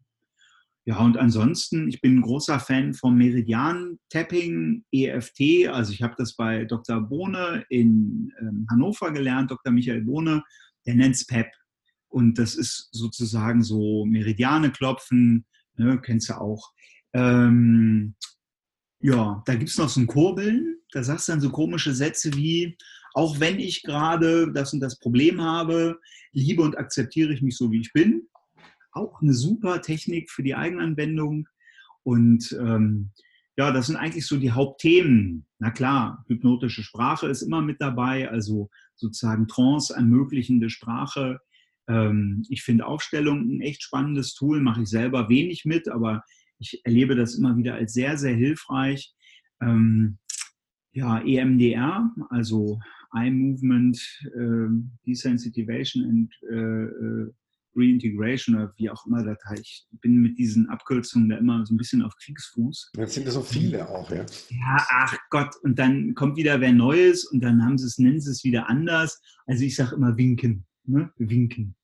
Ja, und ansonsten, ich bin ein großer Fan vom Meridian-Tapping, EFT. Also ich habe das bei Dr. Bohne in ähm, Hannover gelernt, Dr. Michael Bohne, der nennt es PEP. Und das ist sozusagen so Meridiane klopfen, ne, kennst du auch. Ähm, ja, da gibt es noch so ein Kurbeln, da sagst du dann so komische Sätze wie, auch wenn ich gerade das und das Problem habe, liebe und akzeptiere ich mich so, wie ich bin auch eine super Technik für die Eigenanwendung. Und ähm, ja, das sind eigentlich so die Hauptthemen. Na klar, hypnotische Sprache ist immer mit dabei, also sozusagen Trance ermöglichende Sprache. Ähm, ich finde Aufstellung ein echt spannendes Tool, mache ich selber wenig mit, aber ich erlebe das immer wieder als sehr, sehr hilfreich. Ähm, ja, EMDR, also Eye Movement äh, Desensitivation and äh, äh Reintegration oder wie auch immer das heißt. Ich bin mit diesen Abkürzungen da immer so ein bisschen auf Kriegsfuß. Jetzt sind da so viele auch, ja. Ja, ach Gott, und dann kommt wieder wer Neues und dann haben sie es, nennen sie es wieder anders. Also ich sage immer winken, ne? winken.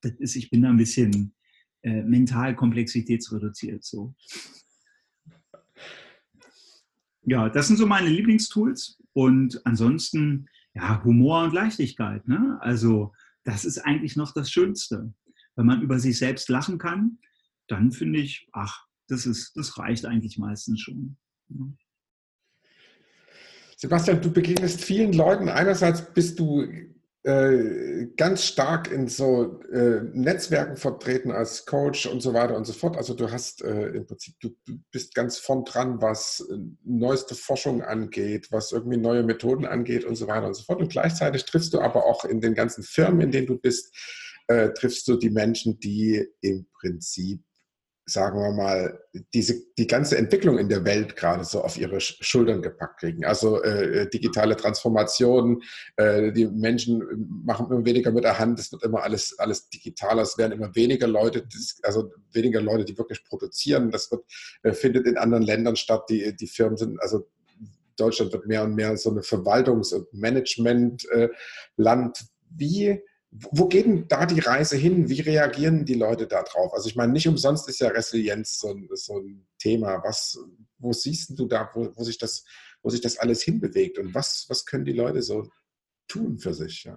Das ist, ich bin da ein bisschen äh, mental komplexitätsreduziert so. Ja, das sind so meine Lieblingstools und ansonsten ja Humor und Leichtigkeit. Ne? Also das ist eigentlich noch das Schönste wenn man über sich selbst lachen kann, dann finde ich, ach, das, ist, das reicht eigentlich meistens schon. Sebastian, du begegnest vielen Leuten. Einerseits bist du äh, ganz stark in so äh, Netzwerken vertreten als Coach und so weiter und so fort. Also du hast äh, im Prinzip, du, du, bist ganz vorn dran, was äh, neueste Forschung angeht, was irgendwie neue Methoden angeht und so weiter und so fort. Und gleichzeitig triffst du aber auch in den ganzen Firmen, in denen du bist, äh, triffst du die Menschen, die im Prinzip, sagen wir mal, diese, die ganze Entwicklung in der Welt gerade so auf ihre Schultern gepackt kriegen. Also äh, digitale Transformation, äh, die Menschen machen immer weniger mit der Hand, es wird immer alles, alles digitaler, es werden immer weniger Leute, also weniger Leute, die wirklich produzieren. Das wird, äh, findet in anderen Ländern statt. Die, die Firmen sind, also Deutschland wird mehr und mehr so eine Verwaltungs- und Managementland. Äh, Wie wo geht denn da die Reise hin? Wie reagieren die Leute darauf? Also ich meine, nicht umsonst ist ja Resilienz so ein, so ein Thema. Was, wo siehst du da, wo, wo, sich das, wo sich das alles hinbewegt? Und was, was können die Leute so tun für sich? Ja,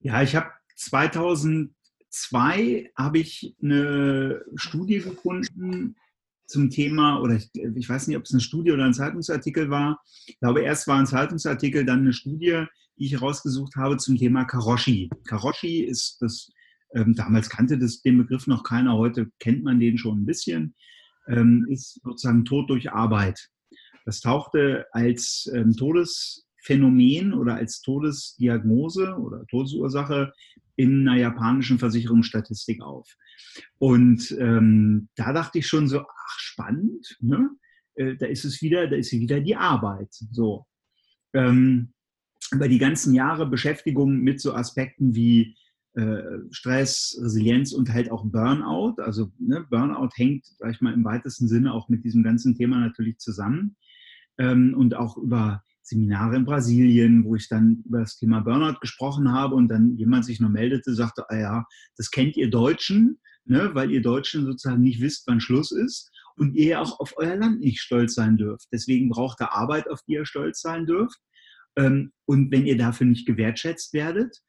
ja ich habe 2002 habe ich eine Studie gefunden zum Thema, oder ich, ich weiß nicht, ob es eine Studie oder ein Zeitungsartikel war. Ich glaube, erst war ein Zeitungsartikel, dann eine Studie, die ich herausgesucht habe zum Thema Karoshi. Karoshi ist das, ähm, damals kannte das den Begriff noch keiner, heute kennt man den schon ein bisschen, ähm, ist sozusagen Tod durch Arbeit. Das tauchte als ähm, Todesphänomen oder als Todesdiagnose oder Todesursache in einer japanischen Versicherungsstatistik auf. Und ähm, da dachte ich schon so, ach spannend, ne? Äh, da ist es wieder, da ist wieder die Arbeit. So. Ähm, über die ganzen Jahre Beschäftigung mit so Aspekten wie äh, Stress, Resilienz und halt auch Burnout. Also ne, Burnout hängt, sag ich mal, im weitesten Sinne auch mit diesem ganzen Thema natürlich zusammen. Ähm, und auch über Seminare in Brasilien, wo ich dann über das Thema Burnout gesprochen habe und dann jemand sich nur meldete, sagte, ah ja, das kennt ihr Deutschen, ne, weil ihr Deutschen sozusagen nicht wisst, wann Schluss ist und ihr ja auch auf euer Land nicht stolz sein dürft. Deswegen braucht ihr Arbeit, auf die ihr stolz sein dürft. Ähm, und wenn ihr dafür nicht gewertschätzt werdet,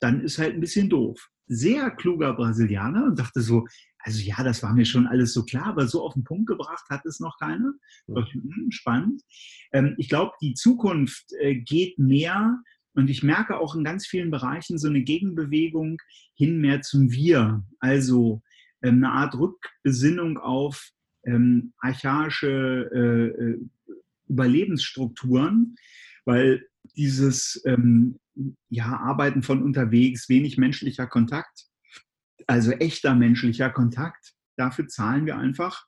dann ist halt ein bisschen doof. Sehr kluger Brasilianer und dachte so, also ja, das war mir schon alles so klar, aber so auf den Punkt gebracht hat es noch keiner. Hm, spannend. Ähm, ich glaube, die Zukunft äh, geht mehr und ich merke auch in ganz vielen Bereichen so eine Gegenbewegung hin mehr zum Wir. Also ähm, eine Art Rückbesinnung auf ähm, archaische äh, äh, Überlebensstrukturen, weil dieses ähm, ja, Arbeiten von unterwegs, wenig menschlicher Kontakt, also echter menschlicher Kontakt, dafür zahlen wir einfach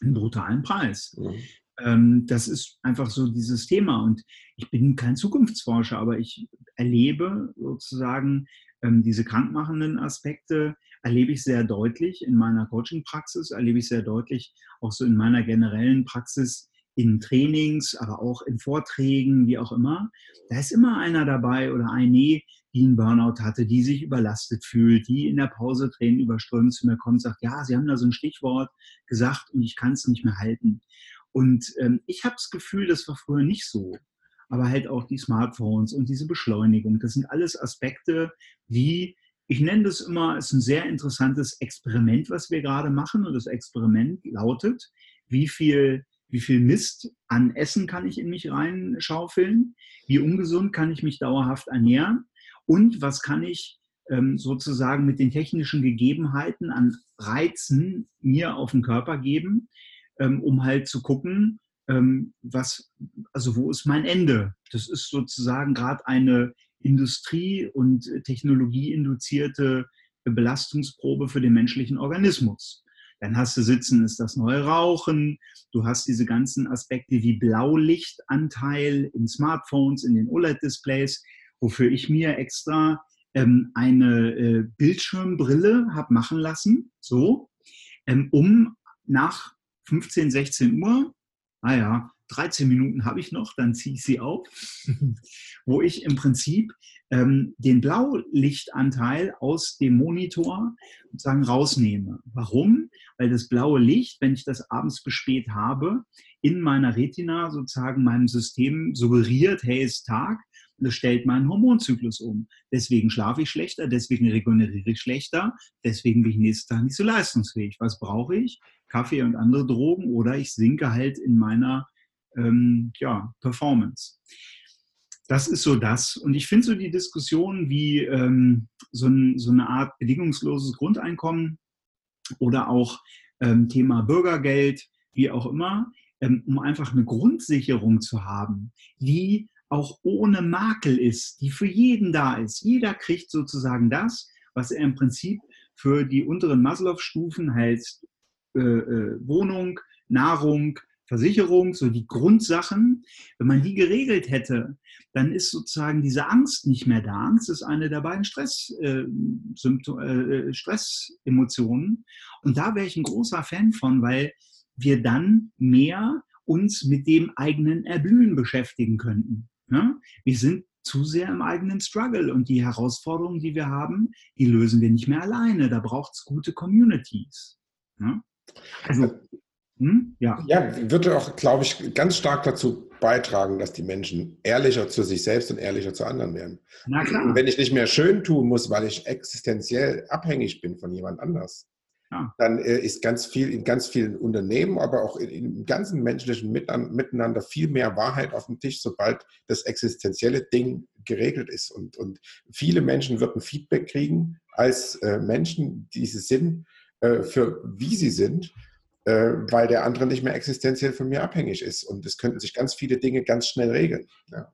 einen brutalen Preis. Mhm. Ähm, das ist einfach so dieses Thema. Und ich bin kein Zukunftsforscher, aber ich erlebe sozusagen ähm, diese krankmachenden Aspekte, erlebe ich sehr deutlich in meiner Coaching-Praxis, erlebe ich sehr deutlich auch so in meiner generellen Praxis in Trainings, aber auch in Vorträgen, wie auch immer. Da ist immer einer dabei oder eine, die einen Burnout hatte, die sich überlastet fühlt, die in der Pause Tränen überströmt zu mir kommt, sagt, ja, Sie haben da so ein Stichwort gesagt und ich kann es nicht mehr halten. Und ähm, ich habe das Gefühl, das war früher nicht so. Aber halt auch die Smartphones und diese Beschleunigung, das sind alles Aspekte, die, ich nenne das immer, ist ein sehr interessantes Experiment, was wir gerade machen. Und das Experiment lautet, wie viel wie viel Mist an Essen kann ich in mich reinschaufeln, wie ungesund kann ich mich dauerhaft ernähren und was kann ich ähm, sozusagen mit den technischen Gegebenheiten an Reizen mir auf den Körper geben, ähm, um halt zu gucken, ähm, was, also wo ist mein Ende? Das ist sozusagen gerade eine Industrie- und Technologieinduzierte Belastungsprobe für den menschlichen Organismus. Dann hast du Sitzen ist das neue Rauchen. Du hast diese ganzen Aspekte wie Blaulichtanteil in Smartphones, in den OLED-Displays, wofür ich mir extra ähm, eine äh, Bildschirmbrille habe machen lassen, so, ähm, um nach 15, 16 Uhr, naja, 13 Minuten habe ich noch, dann ziehe ich sie auf, (laughs) wo ich im Prinzip ähm, den Blaulichtanteil aus dem Monitor sozusagen rausnehme. Warum? Weil das blaue Licht, wenn ich das abends bis spät habe, in meiner Retina sozusagen meinem System suggeriert, hey, es ist Tag, das stellt meinen Hormonzyklus um. Deswegen schlafe ich schlechter, deswegen regeneriere ich schlechter, deswegen bin ich nächsten Tag nicht so leistungsfähig. Was brauche ich? Kaffee und andere Drogen oder ich sinke halt in meiner ähm, ja, Performance. Das ist so das. Und ich finde so die Diskussion wie ähm, so, ein, so, eine Art bedingungsloses Grundeinkommen oder auch ähm, Thema Bürgergeld, wie auch immer, ähm, um einfach eine Grundsicherung zu haben, die auch ohne Makel ist, die für jeden da ist. Jeder kriegt sozusagen das, was er im Prinzip für die unteren Maslow-Stufen heißt, äh, äh, Wohnung, Nahrung, Versicherung, so die Grundsachen, wenn man die geregelt hätte, dann ist sozusagen diese Angst nicht mehr da. Angst ist eine der beiden Stress, äh, äh, Stressemotionen. Und da wäre ich ein großer Fan von, weil wir dann mehr uns mit dem eigenen Erblühen beschäftigen könnten. Ja? Wir sind zu sehr im eigenen Struggle und die Herausforderungen, die wir haben, die lösen wir nicht mehr alleine. Da braucht es gute Communities. Ja? Also hm? Ja. ja, würde auch, glaube ich, ganz stark dazu beitragen, dass die Menschen ehrlicher zu sich selbst und ehrlicher zu anderen werden. Na klar. Und wenn ich nicht mehr schön tun muss, weil ich existenziell abhängig bin von jemand anders, ja. dann äh, ist ganz viel in ganz vielen Unternehmen, aber auch im ganzen menschlichen Miteinander viel mehr Wahrheit auf dem Tisch, sobald das existenzielle Ding geregelt ist. Und, und viele Menschen würden Feedback kriegen als äh, Menschen, die sie sind, äh, für wie sie sind äh, weil der andere nicht mehr existenziell von mir abhängig ist. Und es könnten sich ganz viele Dinge ganz schnell regeln. Ja,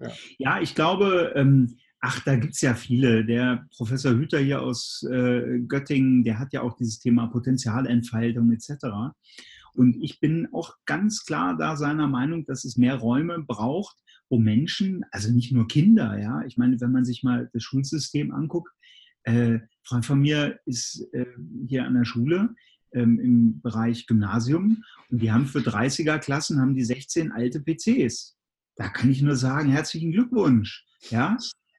ja. ja ich glaube, ähm, ach, da gibt es ja viele. Der Professor Hüter hier aus äh, Göttingen, der hat ja auch dieses Thema Potenzialentfaltung etc. Und ich bin auch ganz klar da seiner Meinung, dass es mehr Räume braucht, wo Menschen, also nicht nur Kinder, ja, ich meine, wenn man sich mal das Schulsystem anguckt, äh, Freund von mir ist äh, hier an der Schule, ähm, im Bereich Gymnasium und die haben für 30er-Klassen haben die 16 alte PCs. da kann ich nur sagen, herzlichen Glückwunsch. Ja,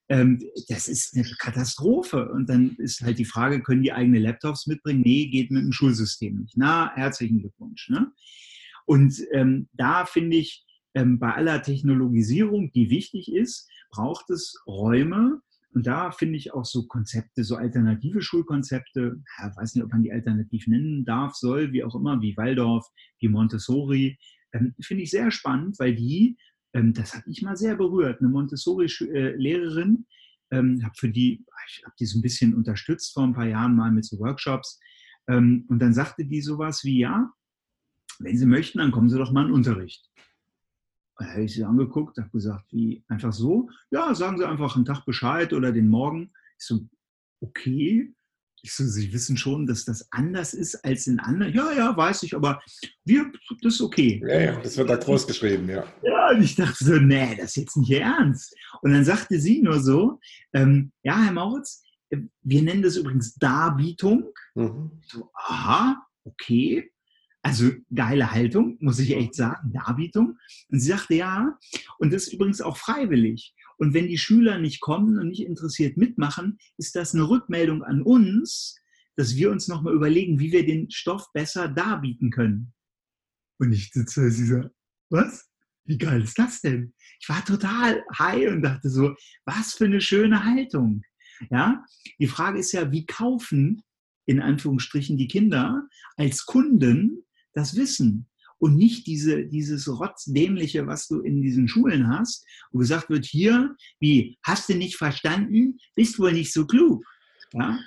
ähm, das ist eine Katastrophe. Und dann ist halt die Frage, können die eigene Laptops mitbringen? Nee, geht mit dem Schulsystem nicht. Na, herzlichen Glückwunsch. Ne? Und ähm, da finde ich, ähm, bei aller Technologisierung, die wichtig ist, braucht es Räume, und da finde ich auch so Konzepte, so alternative Schulkonzepte, ja, weiß nicht, ob man die alternativ nennen darf, soll, wie auch immer, wie Waldorf, wie Montessori, ähm, finde ich sehr spannend, weil die ähm, das hat mich mal sehr berührt. Eine Montessori-Lehrerin, ähm, habe für die, ich habe die so ein bisschen unterstützt vor ein paar Jahren mal mit so Workshops. Ähm, und dann sagte die sowas wie, ja, wenn Sie möchten, dann kommen Sie doch mal in Unterricht. Da habe ich sie angeguckt, habe gesagt, wie einfach so? Ja, sagen Sie einfach einen Tag Bescheid oder den Morgen. Ich so, okay. Ich so, Sie wissen schon, dass das anders ist als in anderen. Ja, ja, weiß ich, aber wir, das ist okay. Ja, ja, das wird da groß geschrieben, ja. Ja, und ich dachte so, nee, das ist jetzt nicht ernst. Und dann sagte sie nur so, ähm, ja, Herr Mauritz, äh, wir nennen das übrigens Darbietung. Mhm. So, aha, okay. Also geile Haltung, muss ich echt sagen, Darbietung. Und sie sagte, ja, und das ist übrigens auch freiwillig. Und wenn die Schüler nicht kommen und nicht interessiert mitmachen, ist das eine Rückmeldung an uns, dass wir uns nochmal überlegen, wie wir den Stoff besser darbieten können. Und ich sitze sie so, was? Wie geil ist das denn? Ich war total high und dachte so, was für eine schöne Haltung. Ja, die Frage ist ja, wie kaufen in Anführungsstrichen die Kinder als Kunden das Wissen? und nicht diese, dieses Rotzdämliche, was du in diesen Schulen hast, wo gesagt wird, hier, wie, hast du nicht verstanden, bist wohl nicht so klug. Ja?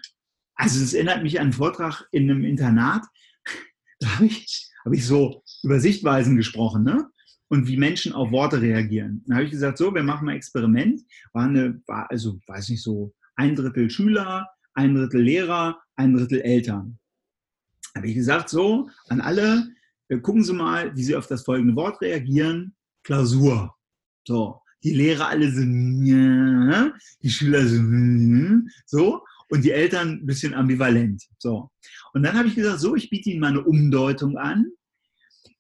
Also es erinnert mich an einen Vortrag in einem Internat, (laughs) da habe ich, hab ich so über Sichtweisen gesprochen, ne? und wie Menschen auf Worte reagieren. Dann habe ich gesagt, so, wir machen mal Experiment. War eine, war also, weiß nicht, so ein Drittel Schüler, ein Drittel Lehrer, ein Drittel Eltern. Habe ich gesagt, so, an alle, gucken Sie mal, wie Sie auf das folgende Wort reagieren. Klausur. So, die Lehrer alle sind, die Schüler sind, so, und die Eltern ein bisschen ambivalent. So. Und dann habe ich gesagt, so, ich biete Ihnen mal eine Umdeutung an.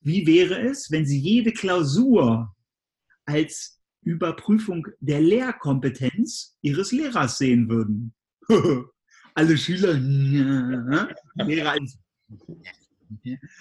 Wie wäre es, wenn Sie jede Klausur als Überprüfung der Lehrkompetenz Ihres Lehrers sehen würden? (laughs) Alle Schüler, Lehrer als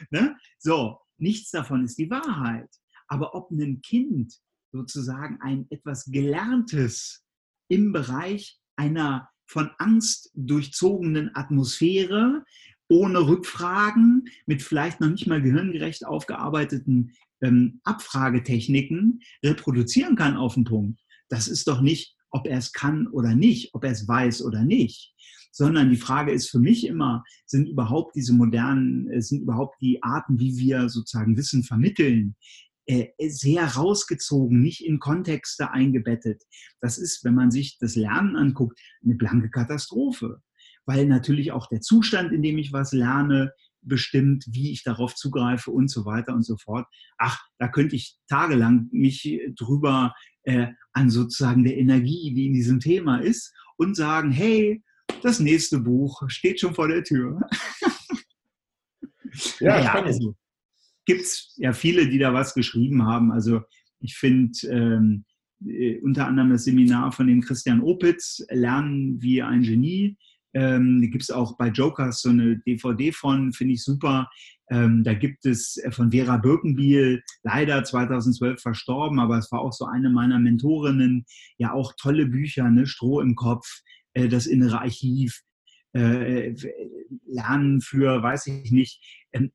Ne? So, nichts davon ist die Wahrheit. Aber ob ein Kind sozusagen ein etwas Gelerntes im Bereich einer von Angst durchzogenen Atmosphäre, ohne Rückfragen, mit vielleicht noch nicht mal gehirngerecht aufgearbeiteten ähm, Abfragetechniken reproduzieren kann auf den Punkt. Das ist doch nicht, ob er es kann oder nicht, ob er es weiß oder nicht, sondern die Frage ist für mich immer, sind überhaupt diese modernen, äh, sind überhaupt die Arten, wie wir sozusagen Wissen vermitteln, äh, sehr rausgezogen, nicht in Kontexte eingebettet. Das ist, wenn man sich das Lernen anguckt, eine blanke Katastrophe, weil natürlich auch der Zustand, in dem ich was lerne, bestimmt, wie ich darauf zugreife und so weiter und so fort. Ach, da könnte ich tagelang mich drüber äh, an sozusagen der Energie, die in diesem Thema ist, und sagen, hey, das nächste Buch steht schon vor der Tür. (laughs) ja, naja, also gibt es ja viele, die da was geschrieben haben. Also ich finde ähm, äh, unter anderem das Seminar von dem Christian Opitz, Lernen wie ein Genie. Ähm, da gibt es auch bei Jokers so eine DVD von, finde ich super. Ähm, da gibt es äh, von Vera Birkenbiel, leider 2012 verstorben, aber es war auch so eine meiner Mentorinnen, ja auch tolle Bücher, ne? Stroh im Kopf, äh, das innere Archiv, äh, Lernen für, weiß ich nicht, ähm,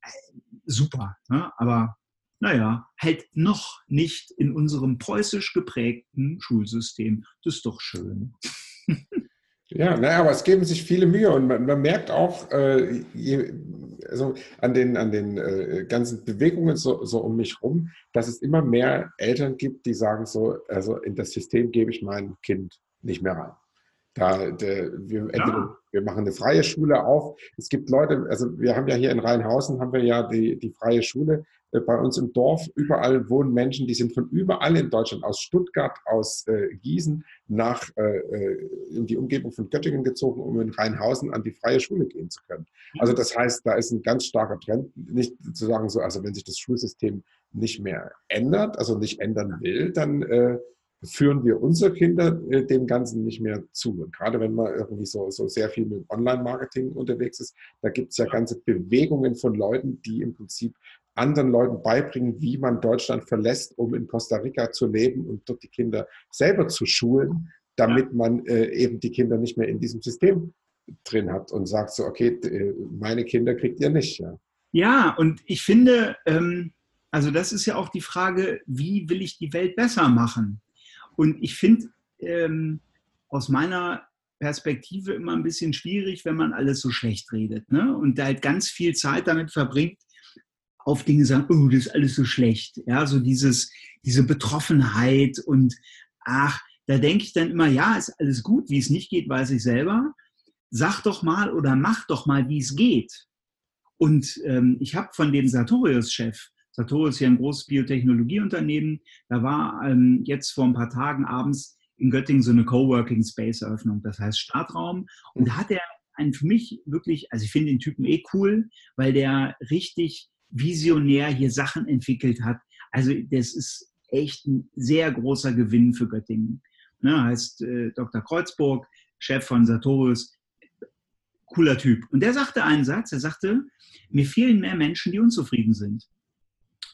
super. Ne? Aber naja, halt noch nicht in unserem preußisch geprägten Schulsystem. Das ist doch schön. Ja, naja, aber es geben sich viele Mühe und man, man merkt auch äh, je, also an den, an den äh, ganzen Bewegungen so, so um mich rum, dass es immer mehr Eltern gibt, die sagen so, also in das System gebe ich mein Kind nicht mehr rein. Da, der, wir, entweder, wir machen eine freie Schule auf. Es gibt Leute, also wir haben ja hier in Rheinhausen haben wir ja die, die freie Schule. äh, bei uns im Dorf, überall wohnen Menschen, die sind von überall in Deutschland, aus Stuttgart, aus äh, Gießen, nach äh, äh, in die Umgebung von Göttingen gezogen, um in Rheinhausen an die freie Schule gehen zu können. Also das heißt, da ist ein ganz starker Trend, nicht zu sagen so, also wenn sich das Schulsystem nicht mehr ändert, also nicht ändern will, dann äh, führen wir unsere Kinder äh, dem Ganzen nicht mehr zu. Und gerade wenn man irgendwie so, so sehr viel mit Online-Marketing unterwegs ist, da gibt es ja ganze Bewegungen von Leuten, die im Prinzip anderen Leuten beibringen, wie man Deutschland verlässt, um in Costa Rica zu leben und dort die Kinder selber zu schulen, damit man äh, eben die Kinder nicht mehr in diesem System drin hat und sagt so, okay, äh, meine Kinder kriegt ihr nicht. Ja, ja und ich finde, ähm, also das ist ja auch die Frage, wie will ich die Welt besser machen? Und ich finde ähm, aus meiner Perspektive immer ein bisschen schwierig, wenn man alles so schlecht redet ne? und da halt ganz viel Zeit damit verbringt, auf Dinge sagen, oh, das ist alles so schlecht. Ja, so dieses, diese Betroffenheit und ach, da denke ich dann immer, ja, ist alles gut, wie es nicht geht, weiß ich selber. Sag doch mal oder mach doch mal, wie es geht. Und ähm, ich habe von dem Sartorius-Chef, Sartorius ist ja ein großes Biotechnologieunternehmen, da war ähm, jetzt vor ein paar Tagen abends in Göttingen so eine Coworking Space Eröffnung, das heißt Startraum. Und da hat er einen für mich wirklich, also ich finde den Typen eh cool, weil der richtig visionär hier Sachen entwickelt hat. Also das ist echt ein sehr großer Gewinn für Göttingen. Ne, heißt äh, Dr. Kreuzburg, Chef von Sartorius, cooler Typ. Und der sagte einen Satz, er sagte, mir fehlen mehr Menschen, die unzufrieden sind.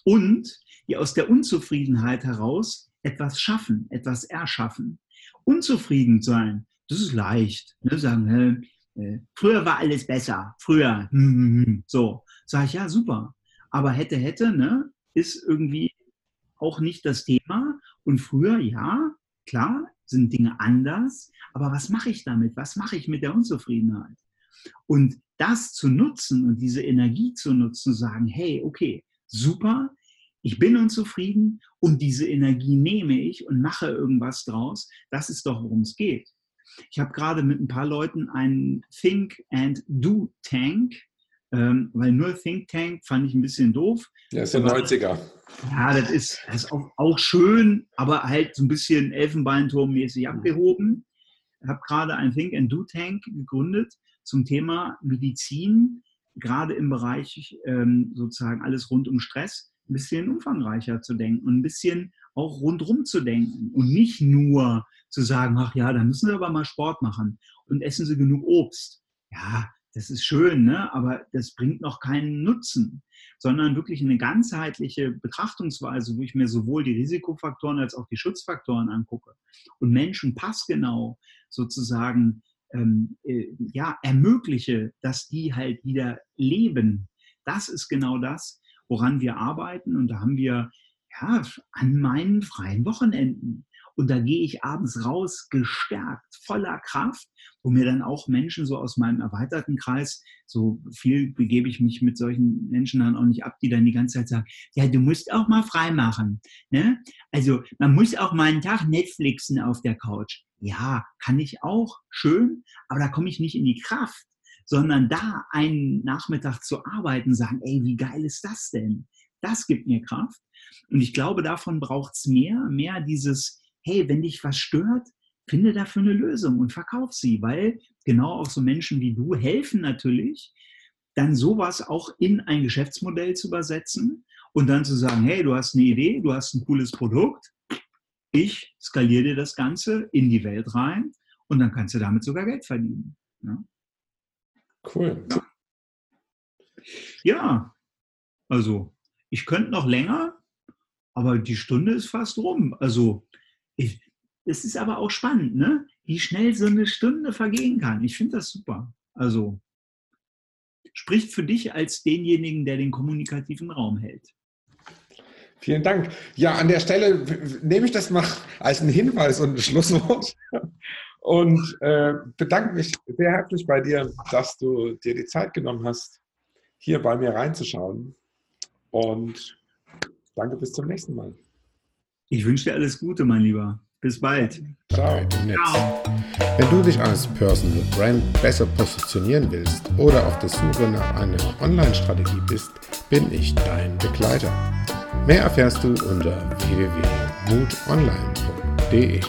Und die aus der Unzufriedenheit heraus etwas schaffen, etwas erschaffen. Unzufrieden sein, das ist leicht. Ne? Sagen, äh, früher war alles besser, früher. Hm, hm, hm. So, sage ich, ja, super. Aber hätte, hätte, ne, ist irgendwie auch nicht das Thema. Und früher, ja, klar, sind Dinge anders. Aber was mache ich damit? Was mache ich mit der Unzufriedenheit? Und das zu nutzen und diese Energie zu nutzen, zu sagen, hey, okay, super, ich bin unzufrieden und diese Energie nehme ich und mache irgendwas draus, das ist doch, worum es geht. Ich habe gerade mit ein paar Leuten einen Think and Do Tank ähm, weil nur Think Tank fand ich ein bisschen doof. Ja, ist der 90er. Ja, das ist, das ist auch, auch, schön, aber halt so ein bisschen Elfenbeinturmmäßig mhm. abgehoben. Ich habe gerade ein Think and Do Tank gegründet zum Thema Medizin, gerade im Bereich ähm, sozusagen alles rund um Stress, ein bisschen umfangreicher zu denken und ein bisschen auch rundrum zu denken und nicht nur zu sagen, ach ja, da müssen Sie aber mal Sport machen und essen Sie genug Obst. Ja, das ist schön, ne? aber das bringt noch keinen Nutzen, sondern wirklich eine ganzheitliche Betrachtungsweise, wo ich mir sowohl die Risikofaktoren als auch die Schutzfaktoren angucke und Menschen passgenau sozusagen ähm, äh, ja, ermögliche, dass die halt wieder leben. Das ist genau das, woran wir arbeiten und da haben wir ja, an meinen freien Wochenenden und da gehe ich abends raus, gestärkt, voller Kraft, wo mir dann auch Menschen so aus meinem erweiterten Kreis, so viel begebe ich mich mit solchen Menschen dann auch nicht ab, die dann die ganze Zeit sagen, ja, du musst auch mal frei machen. Ne? Also man muss auch mal einen Tag Netflixen auf der Couch. Ja, kann ich auch, schön, aber da komme ich nicht in die Kraft sondern da einen Nachmittag zu arbeiten, sagen, ey, wie geil ist das denn? Das gibt mir Kraft. Und ich glaube, davon braucht es mehr, mehr dieses, hey, wenn dich was stört, finde dafür eine Lösung und verkauf sie, weil genau auch so Menschen wie du helfen natürlich, dann sowas auch in ein Geschäftsmodell zu übersetzen und dann zu sagen, hey, du hast eine Idee, du hast ein cooles Produkt, ich skaliere dir das Ganze in die Welt rein und dann kannst du damit sogar Geld verdienen. Ja? Cool. Ja, also ich könnte noch länger, aber die Stunde ist fast rum. Also ich, es ist aber auch spannend, ne? wie schnell so eine Stunde vergehen kann. Ich finde das super. Also spricht für dich als denjenigen, der den kommunikativen Raum hält. Vielen Dank. Ja, an der Stelle nehme ich das mal als einen Hinweis und ein Schlusswort und äh, bedanke mich sehr herzlich bei dir, dass du dir die Zeit genommen hast, hier bei mir reinzuschauen. Und danke bis zum nächsten Mal. Ich wünsche dir alles Gute, mein Lieber. Bis bald. Ciao. Ciao. Wenn du dich als Personal Brand besser positionieren willst oder auf der Suche nach einer Online-Strategie bist, bin ich dein Begleiter. Mehr erfährst du unter www.mutonline.de.